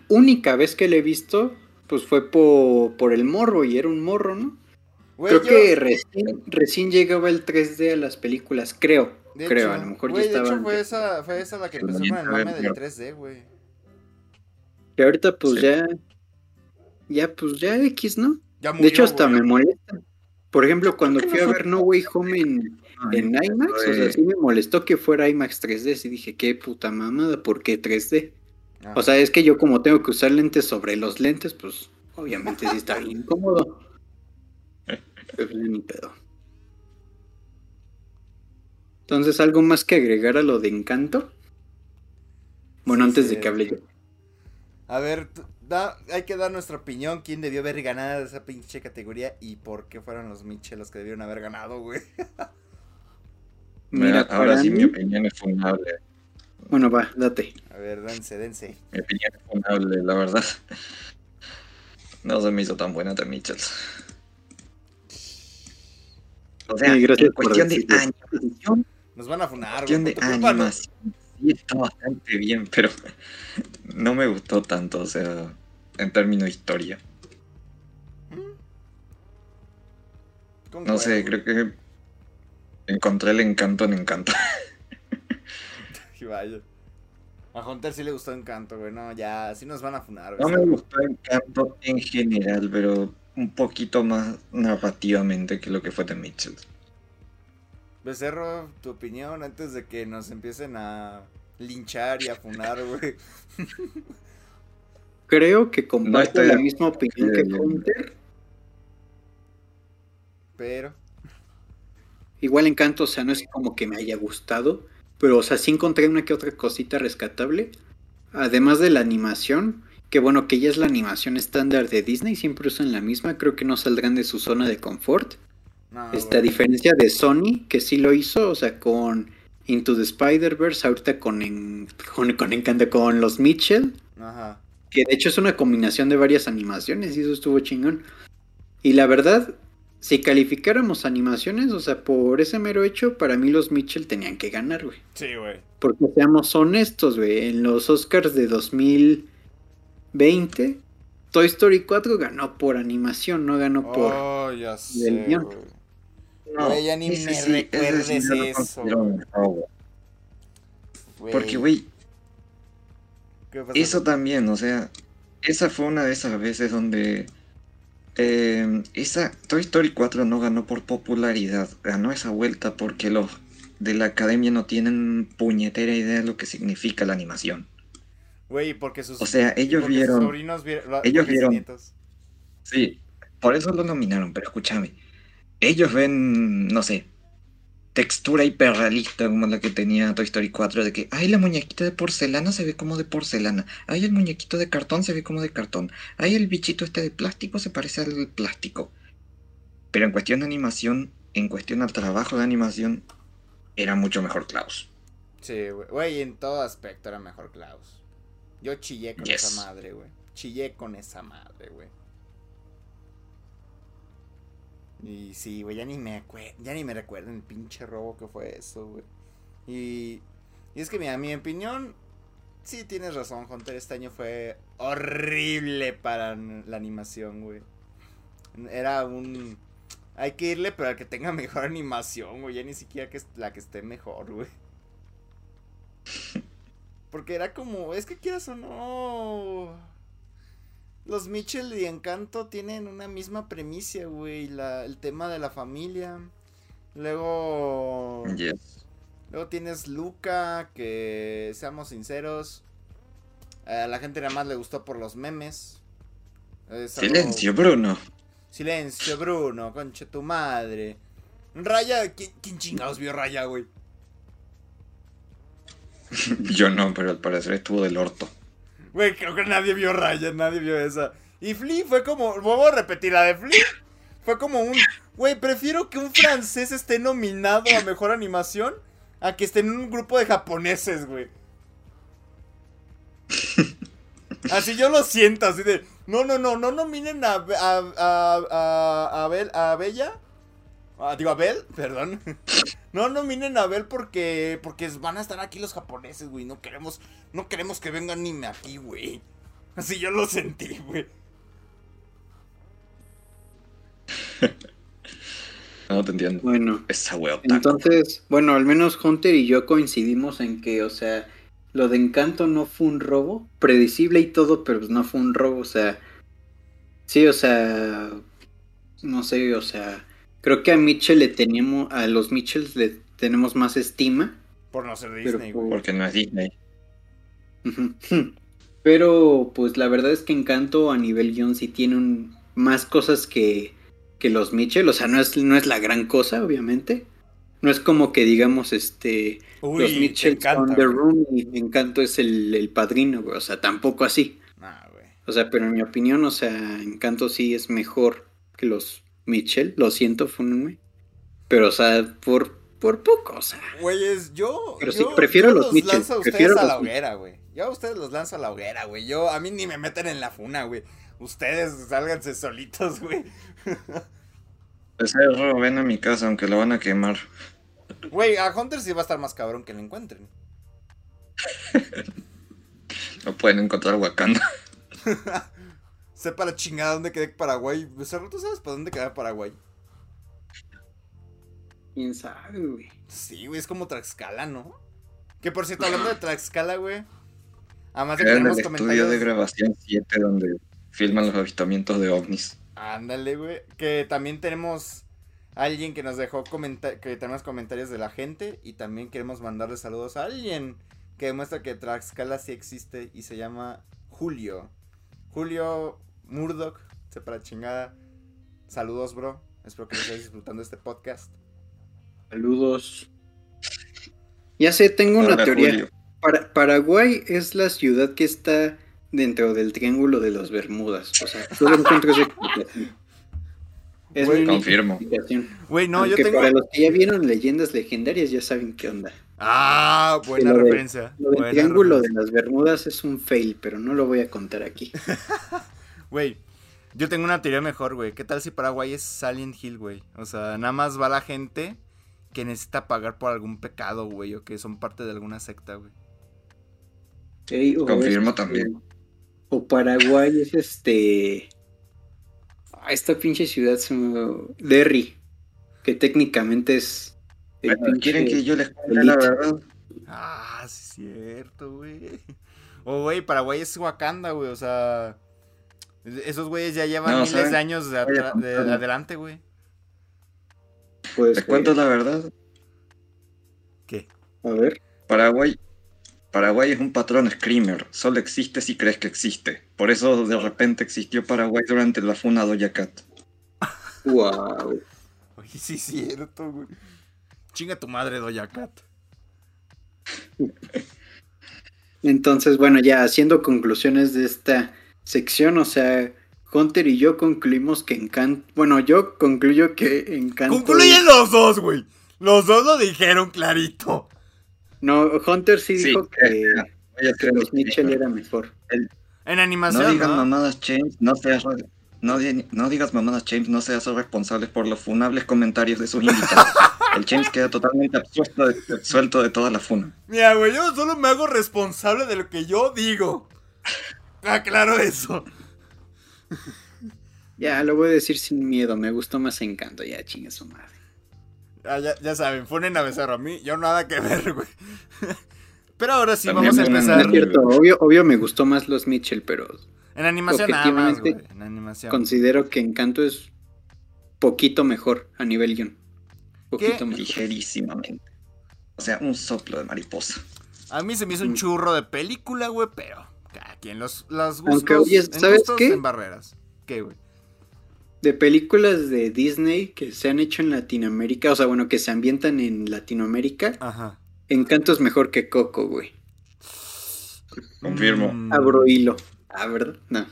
única vez que le he visto, pues fue por, por el morro y era un morro, ¿no? Güey, creo yo- que recién, recién llegaba el 3D a las películas, creo. de creo, hecho, a lo mejor güey, ya de hecho fue esa, fue esa la que empezó con el mame de del mierda. 3D, güey. Y ahorita pues Sí. ya, ya pues ya X, ¿no? Ya De hecho hasta güey. me molesta. Por ejemplo, cuando fui a ver No Way Home en, en IMAX, o sea, sí me molestó que fuera IMAX 3D. Sí dije, qué puta mamada, ¿por qué 3D? Ah. O sea, es que yo como tengo que usar lentes sobre los lentes, pues obviamente sí está bien incómodo. Pero ni pedo. Entonces, ¿algo más que agregar a lo de Encanto? Bueno, Sí, antes sí. de que hable yo. A ver, da- hay que dar nuestra opinión. ¿Quién debió haber ganado esa pinche categoría y por qué fueron los Mitchell los que debieron haber ganado, güey? Mira, ahora sí mí- mi opinión es funable. Bueno, va, date. A ver, dense, dense. Mi opinión es funable, la verdad. No se me hizo tan buena de Mitchells. O sea, Sí, gracias en por cuestión de animación, Nos van a funar, güey. cuestión Por de animación, sí está bastante bien, pero no me gustó tanto, o sea, en términos de historia. No sé, creo que encontré el encanto en encanto. (laughs) Vaya. A Hunter sí le gustó Encanto, güey. No, ya, así nos van a funar, No güey. me gustó encanto en general, pero un poquito más narrativamente que lo que fue de Mitchell. Becerro, tu opinión antes de que nos empiecen a linchar y a funar, güey. (laughs) Creo que comparto la misma opinión que Hunter. Pero, Igual Encanto, o sea, no es como que me haya gustado, pero, o sea, sí encontré una que otra cosita rescatable. Además de la animación, que bueno, que ya es la animación estándar de Disney, siempre usan la misma, creo que no saldrán de su zona de confort. no. A güey. diferencia de Sony, que sí lo hizo, o sea, con Into the Spider-Verse, ahorita con, en- con, con Encanto, con los Mitchell, Ajá. Que de hecho es una combinación de varias animaciones y eso estuvo chingón. Y la verdad, si calificáramos animaciones, o sea, por ese mero hecho, para mí los Mitchell tenían que ganar, güey. Sí, güey. Porque seamos honestos, güey, en los Oscars de 2020, Toy Story 4 ganó por animación, no ganó por... Oh, ya sé, del guion. Güey, ya ni ese me sí- recuerdes sí eso. Güey, Porque, güey. Eso también, o sea, esa fue una de esas veces donde eh, esa Toy Story 4 no ganó por popularidad, ganó esa vuelta porque los de la academia no tienen puñetera idea de lo que significa la animación. Güey, porque sus... O sea, ellos sus vieron, sobrinos vieron... ellos vieron- nietos. sí, por eso lo nominaron, pero escúchame, ellos ven, no sé, textura hiperrealista como la que tenía Toy Story 4, de que, ay, la muñequita de porcelana se ve como de porcelana, ay, el muñequito de cartón se ve como de cartón, ay, el bichito este de plástico se parece al plástico. Pero en cuestión de animación, en cuestión al trabajo de animación, era mucho mejor Klaus. Sí, güey. En todo aspecto era mejor Klaus. Yo chillé con Yes. esa madre, güey. Chillé con esa madre, güey. Y sí, güey, ya ni me ya ni me recuerdo el pinche robo que fue eso, güey. Y, y es que, mira, mi opinión, sí tienes razón, Hunter. Este año fue horrible para la animación, güey. Era un. Hay que irle, pero al que tenga mejor (laughs) animación, güey. Ya ni siquiera que la que esté mejor, güey. Porque era como, es que quieras o no. Los Mitchell y Encanto tienen una misma premisa, güey. La, el tema de la familia. Luego. Yes. Luego tienes Luca, que seamos sinceros. A la gente nada más le gustó por los memes. Es algo- Silencio, Bruno. Silencio, Bruno, conche tu madre. Raya, ¿quién, quién chingados vio Raya, güey? (laughs) Yo no, pero al parecer estuvo del orto. Güey, creo que nadie vio Raya, nadie vio esa. Y Flea fue como, vuelvo a repetir la de Flea. Fue como un, güey, prefiero que un francés esté nominado a mejor animación a que esté en un grupo de japoneses, güey. Así yo lo siento, así de, no, no, no, no nominen a, a, a, a, a, Bel- a Bella. Ah, digo, a Bel, (laughs) perdón. No nominen a Bel porque, porque van a estar aquí los japoneses, güey. No queremos, no queremos que vengan anime aquí, güey. Así yo lo sentí, güey. (laughs) No te entiendo. Bueno, Esa wea entonces, bueno, al menos Hunter y yo coincidimos en que, o sea, lo de Encanto no fue un robo, predecible y todo, pero pues no fue un robo, o sea, sí, o sea, no sé, o sea, creo que a Mitchell le teníamos, a los Mitchells le tenemos más estima, Por no ser Disney, güey. Porque no es Disney. (laughs) Pero pues la verdad es que Encanto a nivel guion sí tiene un- más cosas que, que los Mitchell. O sea, no es, no es la gran cosa, obviamente. No es como que digamos, este, Uy, los Mitchell son The. Room y Encanto es el, el padrino, güey. O sea, tampoco así. Nah, güey. O sea, pero en mi opinión, o sea, Encanto sí es mejor que los Mitchell. Lo siento, fúnenme. Pero, o sea, por, por poco, o sea. Güeyes, yo. Pero sí, yo- prefiero yo los los Mitchell, lanzo a ustedes prefiero a la los hoguera, güey. Yo a ustedes los lanzo a la hoguera, güey. Yo, a mí ni me meten en la funa, güey. Ustedes sálganse solitos, güey. Ese error, ven a mi casa, aunque lo van a quemar. Güey, a Hunter sí va a estar más cabrón que lo encuentren. (laughs) No pueden encontrar Wakanda. (laughs) Sepa la chingada dónde quedé Paraguay. Cerro, ¿tú sabes para dónde queda Paraguay? ¿Quién sabe, güey? Sí, güey, es como Tlaxcala, ¿no? Que por cierto, hablando de Tlaxcala, güey. Además de que en el tenemos estudio comentarios. de grabación 7 donde filman los avistamientos de ovnis. Ándale, güey. Que también tenemos alguien que nos dejó comentar que tenemos comentarios de la gente y también queremos mandarle saludos a alguien que demuestra que Tlaxcala sí existe y se llama Julio. Julio Murdoch, sepa la chingada. Saludos, bro. Espero que estés disfrutando este podcast. Saludos. Ya sé, tengo una teoría. Para- Paraguay es la ciudad que está dentro del triángulo de las Bermudas. O sea, solo encuentro esa explicación. Es única confirmo. explicación. Güey, no, yo Aunque tengo. para los que ya vieron leyendas legendarias ya saben qué onda. Ah, buena Lo de- referencia. Lo del buena triángulo de las Bermudas es un fail, pero no lo voy a contar aquí. (laughs) Güey, yo tengo una teoría mejor, güey. ¿Qué tal si Paraguay es Silent Hill, güey? O sea, nada más va la gente que necesita pagar por algún pecado, güey, o que son parte de alguna secta, güey. Confirmo este, también. O Paraguay es este. Ah, esta pinche ciudad se me... Derry. Que técnicamente es. el Bueno, ¿Quieren que yo les cuente la verdad? Ah, sí es cierto, güey. O, güey, Paraguay es Wakanda, güey, o sea... Esos güeyes ya llevan No, miles ¿saben? de años de, adelante, güey. Pues, Les cuento eh, la verdad. ¿Qué? A ver. Paraguay. Paraguay es un patrón screamer. Solo existe si crees que existe. Por eso de repente existió Paraguay durante la funa Doja Cat. Wow. Oye, sí es cierto, güey. Chinga tu madre, Doya Cat. Entonces, bueno, ya haciendo conclusiones de esta sección, o sea, Hunter y yo concluimos que Encanto. Bueno, yo concluyo que Encanto. Concluyen los dos, güey. Los dos lo dijeron clarito. No, Hunter sí, Sí, dijo que, eh, que hacer los mi- Mitchell era mejor. En No animación, digas ¿no? mamadas, James. No seas. no digas mamadas, James. No seas responsable por los funables comentarios de sus invitados. (laughs) El James queda totalmente absuelto de, absuelto de toda la funa. Mira, güey, yo solo me hago responsable de lo que yo digo. Aclaro eso. Ya, lo voy a decir sin miedo, me gustó más Encanto, ya chinga su madre. Ah, ya, ya saben, ponen a Becerro a mí, yo nada que ver, güey. (laughs) Pero ahora sí, También vamos a No empezar. es cierto, obvio, obvio me gustó más los Mitchell, pero En animación nada más, güey. Objetivamente, En animación. considero que Encanto es poquito mejor a nivel guion. Poquito ¿Qué? mejor. Ligerísimamente. O sea, un soplo de mariposa. A mí se me hizo un Mm. churro de película, güey, pero cada quien los, los gustos. Aunque, oye, en ¿sabes gustos, qué? En barreras. ¿Qué, güey? De películas de Disney que se han hecho en Latinoamérica, o sea, bueno, que se ambientan en Latinoamérica, Ajá. Encanto es mejor que Coco, güey. Confirmo. Mm. Abro hilo. Ah, ¿verdad? No.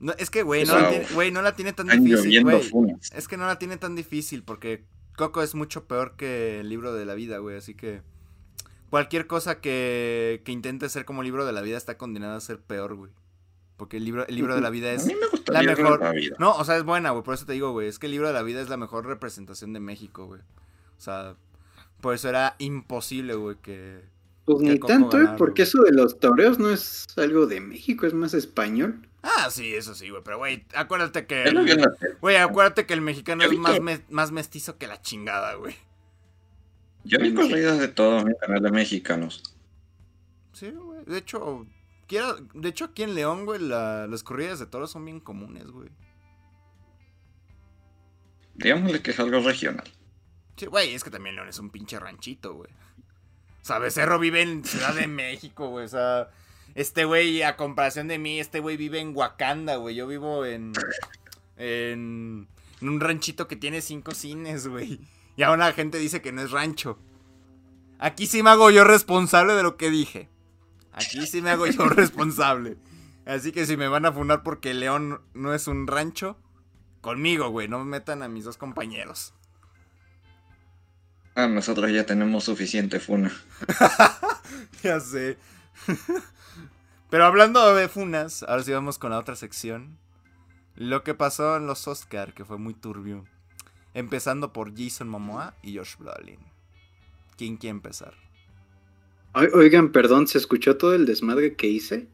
No, es que, güey, no, Eso- la tiene, güey, no la tiene tan Están difícil, güey. Es que no la tiene tan difícil porque Coco es mucho peor que el libro de la vida, güey. Así que cualquier cosa que, que intente ser como libro de la vida está condenada a ser peor, güey. Porque el libro, el libro de la vida A es... mí me gusta la mejor- de la vida. No, o sea, es buena, güey. Por eso te digo, güey. Es que el libro de la vida es la mejor representación de México, güey. O sea, por eso era imposible, güey, que... Pues Que ni tanto, ¿eh? ganara, Porque güey. eso de los toreos no es algo de México, es más español. Ah, sí, eso sí, güey. Pero, güey, acuérdate que... Güey, acuérdate que el mexicano es más, me- más mestizo que la chingada, güey. Yo vi corridas de todos mis canales mexicanos. Sí, güey. De hecho, quiero, de hecho aquí en León, güey, la- las corridas de toros son bien comunes, güey. Digámosle que es algo regional. Sí, güey, es que también León es un pinche ranchito, güey. O sea, Becerro vive en Ciudad de (laughs) México, güey. O sea, este güey, a comparación de mí, este güey vive en Wakanda, güey. Yo vivo en, en, en un ranchito que tiene cinco cines, güey. Y aún la gente dice que no es rancho. Aquí sí me hago yo responsable de lo que dije. Aquí sí me hago yo (laughs) responsable. Así que si me van a funar porque León no es un rancho, conmigo, güey. No me metan a mis dos compañeros. Ah, nosotros ya tenemos suficiente funa. (laughs) Ya sé. (laughs) Pero hablando de funas, ahora sí vamos con la otra sección. Lo que pasó en los Oscar, que fue muy turbio. Empezando por Jason Momoa y Josh Brolin. ¿Quién quiere empezar? Oigan, perdón, ¿se escuchó todo el desmadre que hice?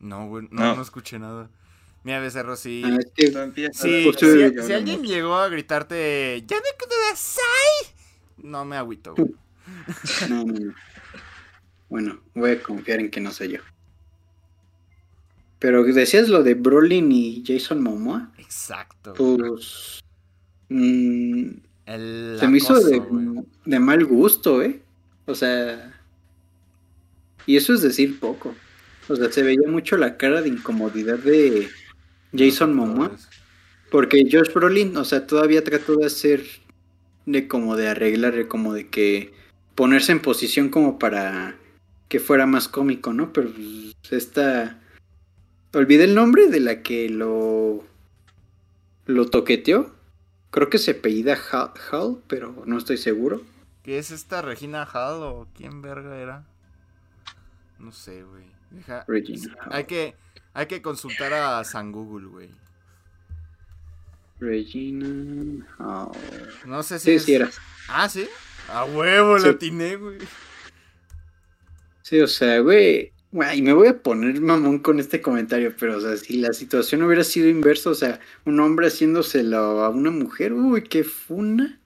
No, güey, no, no, No. escuché nada. Mira, Becerro, sí. Ah, es que Sí, si, sí, si alguien llegó a gritarte, ¡Ya me kudasai! No me agüito, güey. (laughs) No, no, no. Bueno, voy a confiar en que no sé yo. Pero decías lo de Brolin y Jason Momoa. Exacto. güey. Pues. Mm, El se me hizo de mal gusto, ¿eh? O sea. Y eso es decir poco. O sea, se veía mucho la cara de incomodidad de Jason Momoa. Porque Josh Brolin, o sea, todavía trató de hacer. De como de arreglar, de como de que. Ponerse en posición como para que fuera más cómico, ¿no? Pero pues, esta. Olvidé el nombre de la que lo. Lo toqueteó. Creo que se apellida Hall, Hall, pero no estoy seguro. ¿Qué es esta Regina Hall o quién verga era? No sé, güey. Deja- Regina Hall. Hay que, hay que consultar a San Google, güey. Regina Hall. No sé si. Sí, es- sí era. Ah, sí. A huevo, Sí. la atiné, güey. Sí, o sea, güey. Güey, me voy a poner mamón con este comentario, pero, o sea, si la situación hubiera sido inversa, o sea, un hombre haciéndoselo a una mujer, uy, qué funa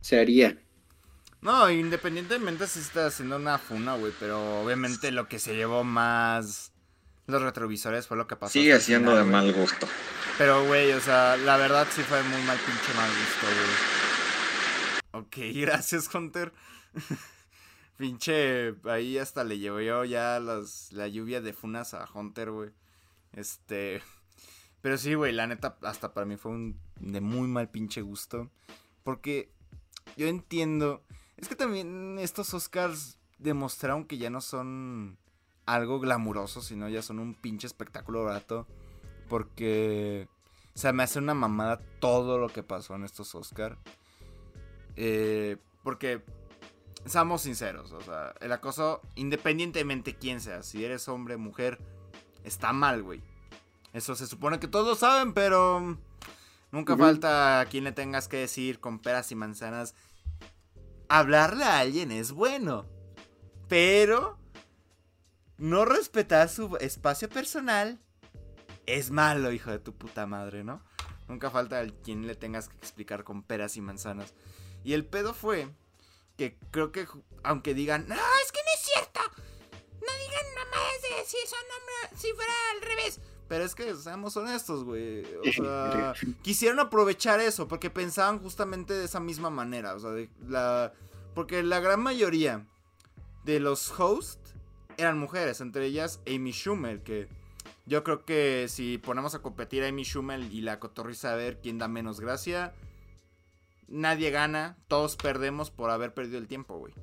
se haría. No, independientemente si está haciendo una funa, güey, pero obviamente lo que se llevó más los retrovisores fue lo que pasó. Sigue siendo final, de mal gusto. Pero, güey, o sea, la verdad sí fue muy mal pinche mal gusto, güey. Ok, (laughs) gracias, Hunter. (laughs) pinche, ahí hasta le yo ya las, la lluvia de funas a Hunter, güey. Este... (laughs) Pero sí, güey, la neta, hasta para mí fue un de muy mal pinche gusto. Porque yo entiendo. Es que también estos Oscars demostraron que ya no son algo glamuroso, sino ya son un pinche espectáculo barato. Porque o sea, me hace una mamada todo lo que pasó en estos Oscars. Eh, porque, seamos sinceros, o sea, el acoso, independientemente quién sea, si eres hombre, mujer, está mal, güey. Eso se supone que todos saben, pero nunca falta a quien le tengas que decir con peras y manzanas. Hablarle a alguien es bueno, pero no respetar su espacio personal es malo, hijo de tu puta madre, ¿no? Nunca falta a quien le tengas que explicar con peras y manzanas. Y el pedo fue que creo que, aunque digan, no, es que no es cierto. No digan más de si son hombres, si fuera al revés. Pero es que seamos honestos, güey. O sea, quisieron aprovechar eso porque pensaban justamente de esa misma manera. O sea, de la, porque la gran mayoría de los hosts eran mujeres, entre ellas Amy Schumer, que yo creo que si ponemos a competir a Amy Schumer y la cotorriza a ver quién da menos gracia, nadie gana, todos perdemos por haber perdido el tiempo, güey.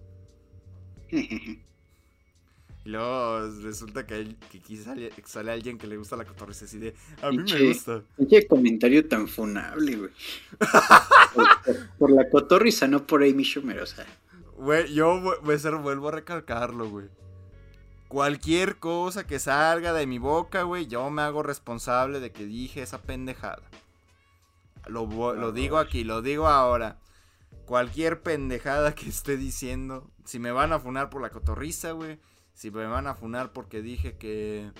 (laughs) y luego resulta que, aquí sale, alguien que le gusta la cotorriza así de, a mí me gusta. Qué comentario tan funable, güey. por, la cotorriza, no por Amy Schumer, o sea. Güey, yo vuelvo a recalcarlo, güey. Cualquier cosa que salga de mi boca, güey, yo me hago responsable de que dije esa pendejada. Lo, lo digo aquí, lo digo ahora. Cualquier pendejada que esté diciendo, si me van a funar por la cotorriza, güey, si me van a funar porque dije que,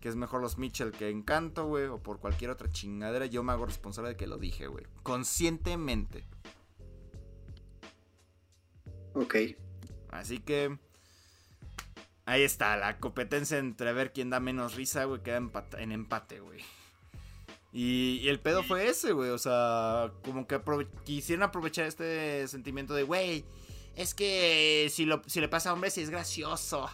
que es mejor los Mitchell que Encanto, güey, o por cualquier otra chingadera, yo me hago responsable de que lo dije, güey. Conscientemente. Ok. Así que Ahí está, la competencia entre ver quién da menos risa, güey, queda en empate, güey. Y, el pedo fue ese, güey. O sea, como que quisieron aprovechar este sentimiento de, güey, es que si, lo, si le pasa a hombres sí es gracioso.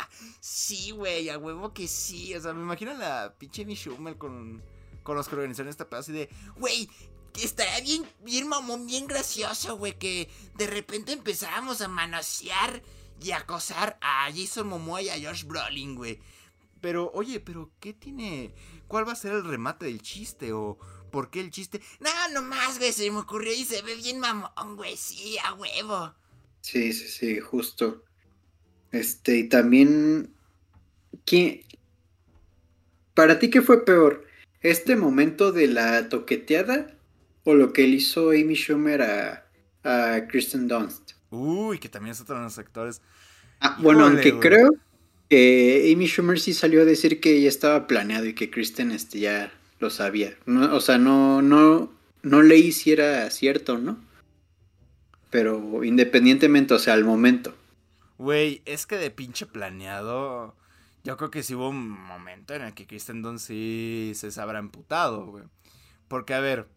(laughs) sí, güey, a huevo que sí. O sea, me imagino a la pinche Mi Schumer con, con los que organizaron este pedo así de, güey, estaría bien, bien mamón, bien gracioso, güey, que de repente empezáramos a manosear y acosar a Jason Momoa y a Josh Brolin, güey. Pero, oye, pero ¿qué tiene? ¿Cuál va a ser el remate del chiste? ¿O por qué el chiste? No, nomás, güey, se me ocurrió y se ve bien mamón, güey, sí, a huevo. Sí, sí, sí, justo. Este, y también. ¿Qué? ¿Para ti qué fue peor? ¿Este momento de la toqueteada? ¿O lo que él hizo Amy Schumer a, a Kristen Dunst? Uy, que también es otro de los actores. Ah, bueno, aunque creo que Amy Schumer sí salió a decir que ya estaba planeado y que Kristen este, ya lo sabía. o sea, no, no, no le hiciera cierto, ¿no? Pero independientemente, o sea, al momento. Güey, es que de pinche planeado. Yo creo que sí hubo un momento en el que Kristen Dunst sí se habrá emputado, güey. Porque, a ver,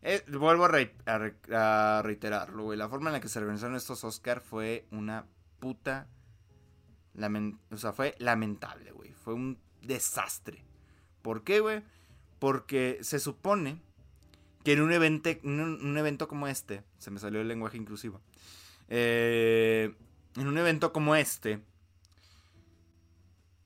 eh, vuelvo a, reiterarlo, güey. La forma en la que se organizaron estos Oscar fue una puta. O sea, fue lamentable, güey. Fue un desastre. ¿Por qué, güey? Porque se supone que en un evento, un, evento como este, se me salió el lenguaje inclusivo. Eh, en un evento como este,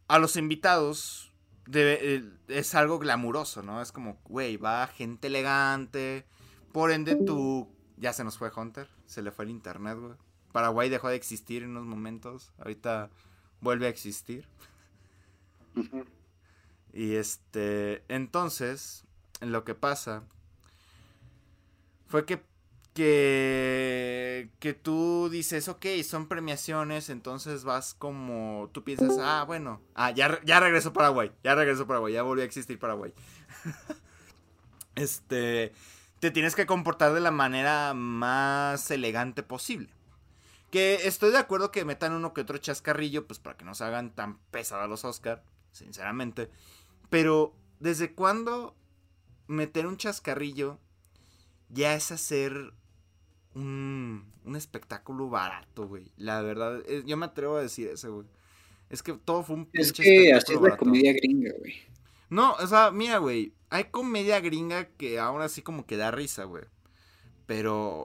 a los invitados eh, es algo glamuroso, ¿no? Es como, güey, va gente elegante. Por ende, tú. Ya se nos fue Hunter. Se le fue el internet, güey. Paraguay dejó de existir en unos momentos. Ahorita vuelve a existir. Y este. Entonces, lo que pasa. Fue que que, que tú dices, ok, son premiaciones, entonces vas como, tú piensas, ah, bueno, ah, ya, ya regresó Paraguay, ya regresó Paraguay, ya volvió a existir Paraguay. (laughs) este, te tienes que comportar de la manera más elegante posible. Que estoy de acuerdo que metan uno que otro chascarrillo, pues para que no se hagan tan pesados los Oscar, sinceramente. Pero, ¿desde cuándo meter un chascarrillo ya es hacer un, un espectáculo barato, güey. La verdad, eh, yo me atrevo a decir eso, güey. Es que todo fue un Es que así es la comedia gringa, güey. No, o sea, mira, güey. Hay comedia gringa que aún así como que da risa, güey. Pero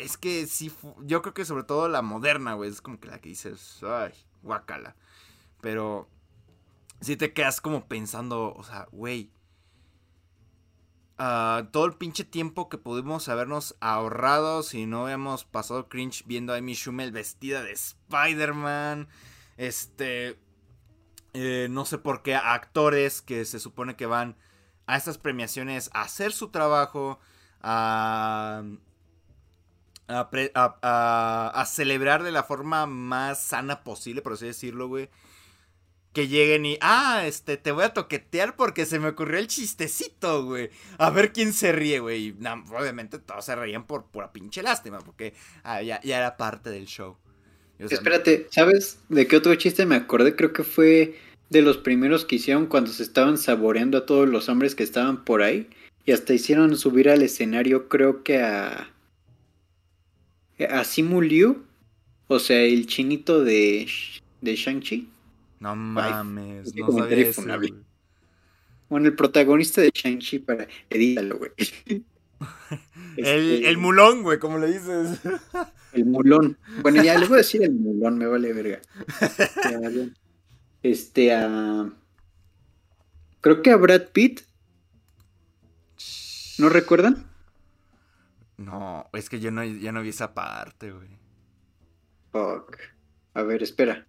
es que sí, yo creo que sobre todo la moderna, güey, es como que la que dices, ay, guacala. Pero sí te quedas como pensando, o sea, güey. ah, todo el pinche tiempo que pudimos habernos ahorrado si no hubiéramos pasado cringe viendo a Amy Schumer vestida de Spider-Man. Este. eh, no sé por qué actores que se supone que van a estas premiaciones a hacer su trabajo, a, a, a- a- celebrar de la forma más sana posible, por así decirlo, güey. Que lleguen y, ah, este, te voy a toquetear porque se me ocurrió el chistecito, güey. A ver quién se ríe, güey. Y, obviamente todos se reían por pura pinche lástima, porque ah, ya, ya era parte del show. Espérate, ¿sabes de qué otro chiste me acordé? Creo que fue de los primeros que hicieron cuando se estaban saboreando a todos los hombres que estaban por ahí. Y hasta hicieron subir al escenario, creo que a. a Simu Liu. O sea, el chinito de. de Shang-Chi. No mames, no sabía eso. Bueno, el protagonista de Shang-Chi para. Edítalo, güey. (laughs) El, Este, el mulón, güey, como le dices. (laughs) El mulón. Bueno, ya le voy a decir el mulón, me vale verga. Este, a. Creo que a Brad Pitt, ¿no recuerdan? Es que yo no, ya no vi esa parte, güey. Fuck. A ver, espera.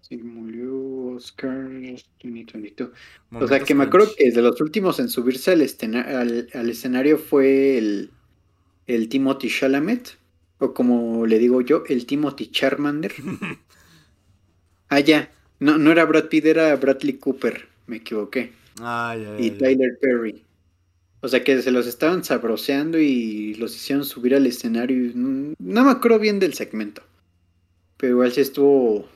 Sí, murió Oscar 2022. O sea, que me acuerdo que de los últimos en subirse al, al, al escenario fue el, el Timothy Chalamet, o como le digo yo, el Timothy Charmander. (laughs) ah, ya. No, no era Brad Pitt, era Bradley Cooper. Me equivoqué. Ay, ay, Y. Tyler Perry. O sea que se los estaban sabroseando y los hicieron subir al escenario. No, me acuerdo bien del segmento. Pero igual sí estuvo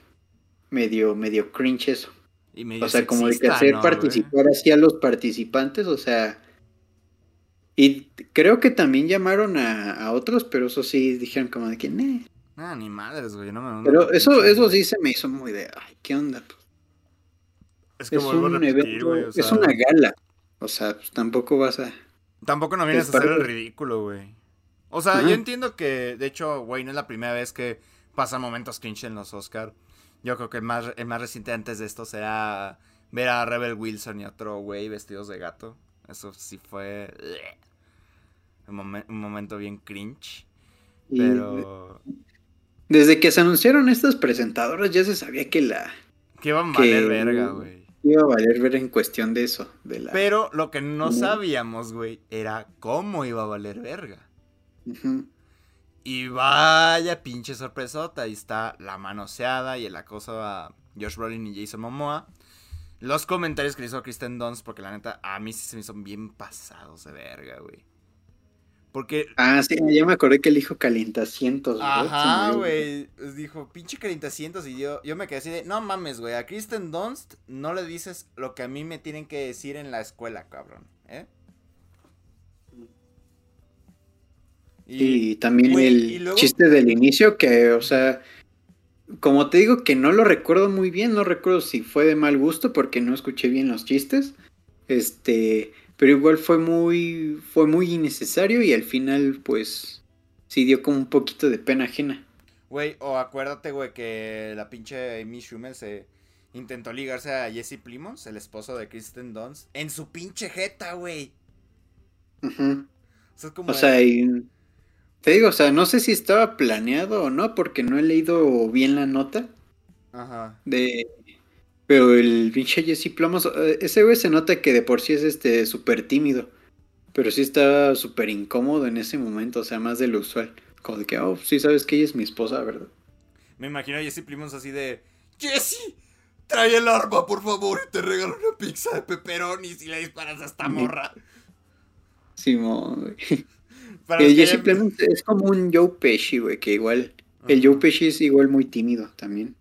medio, medio cringe eso. Y medio O sea, como de que hacer participar así a los participantes, o sea. Y creo que también llamaron a, a otros, pero eso sí dijeron como de que, "Neh". Ah, ni madres, güey. No me no Pero eso, pinche, eso sí se me hizo muy de, ay, ¿qué onda? Pues, Es que es un repetir, evento, o es una gala. O sea, pues tampoco vas a. Tampoco no vienes es a hacer el ridículo, güey. O sea, Ajá. yo entiendo que, de hecho, güey, no es la primera vez que pasan momentos cringe en los Oscar. Yo creo que el más, el más reciente antes de esto será ver a Rebel Wilson y otro güey vestidos de gato. Eso sí fue un, momen- un momento bien cringe. Pero Desde que se anunciaron estas presentadoras ya se sabía que la que iban a valer verga, güey. Iba a valer ver en cuestión de eso, de la Pero lo que no sabíamos, güey, era cómo iba a valer verga. Y vaya pinche sorpresota. Ahí está la manoseada y el acoso a Josh Brolin y Jason Momoa. Los comentarios que le hizo Kristen Dunst, porque la neta a mí sí se me hizo bien pasados de verga, güey. Porque, Ah, sí, ya me acordé que el hijo calientacientos, me- güey, dijo, pinche calientacientos y yo, yo me quedé así de, no mames, güey, a Kristen Dunst no le dices lo que a mí me tienen que decir en la escuela, cabrón, ¿eh? Y también güey, el y luego- chiste del inicio que, o sea, como te digo que no lo recuerdo muy bien, no recuerdo si fue de mal gusto porque no escuché bien los chistes. Este, pero igual fue muy fue muy innecesario y al final pues sí dio como un poquito de pena ajena. Güey, o acuérdate, güey, que la pinche Amy Schumer se intentó ligarse a Jesse Plimons, el esposo de Kristen Dunst, en su pinche jeta, güey. Ujú. O sea, es como... O sea, y- te digo, o sea, no sé si estaba planeado o no porque no he leído bien la nota. Ajá. De. Pero el pinche Jesse Plomos, eh, ese güey se nota que de por sí es este súper tímido. Pero sí estaba súper incómodo en ese momento, o sea, más de lo usual. Como de que, oh, sí sabes que ella es mi esposa, ¿verdad? Me imagino a Jesse Plimons así de... Jesse, trae el arma, por favor, y te regalo una pizza de pepperoni si le disparas a esta morra. Simón, güey. (laughs) Los que Jesse hayan- Plemons es como un Joe Pesci, güey, que igual. El. Joe Pesci es igual muy tímido también.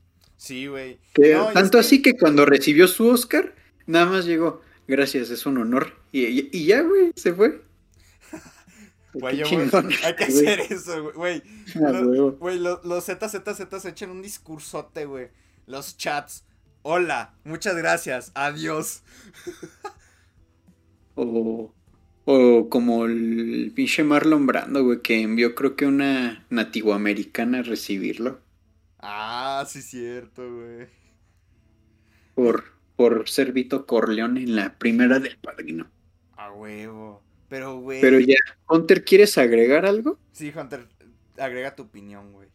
Sí, güey. No, tanto que- así que cuando recibió su Oscar, nada más llegó, gracias, es un honor. Y, y- y ya, güey, se fue. (laughs) Güey, (laughs) hay que hacer eso, güey, güey. Ah, Lo- huevo. Güey, lo- los ZZZ se echan un discursote, güey. Los chats. Hola, muchas gracias, adiós. (laughs) O, O como el pinche Marlon Brando, güey, que envió creo que una nativoamericana a recibirlo. Ah, sí, cierto, güey. Por, por ser Vito Corleone en la primera del padrino. A huevo. Pero, güey. Pero ya, Hunter, ¿quieres agregar algo? Sí, Hunter, agrega tu opinión, güey.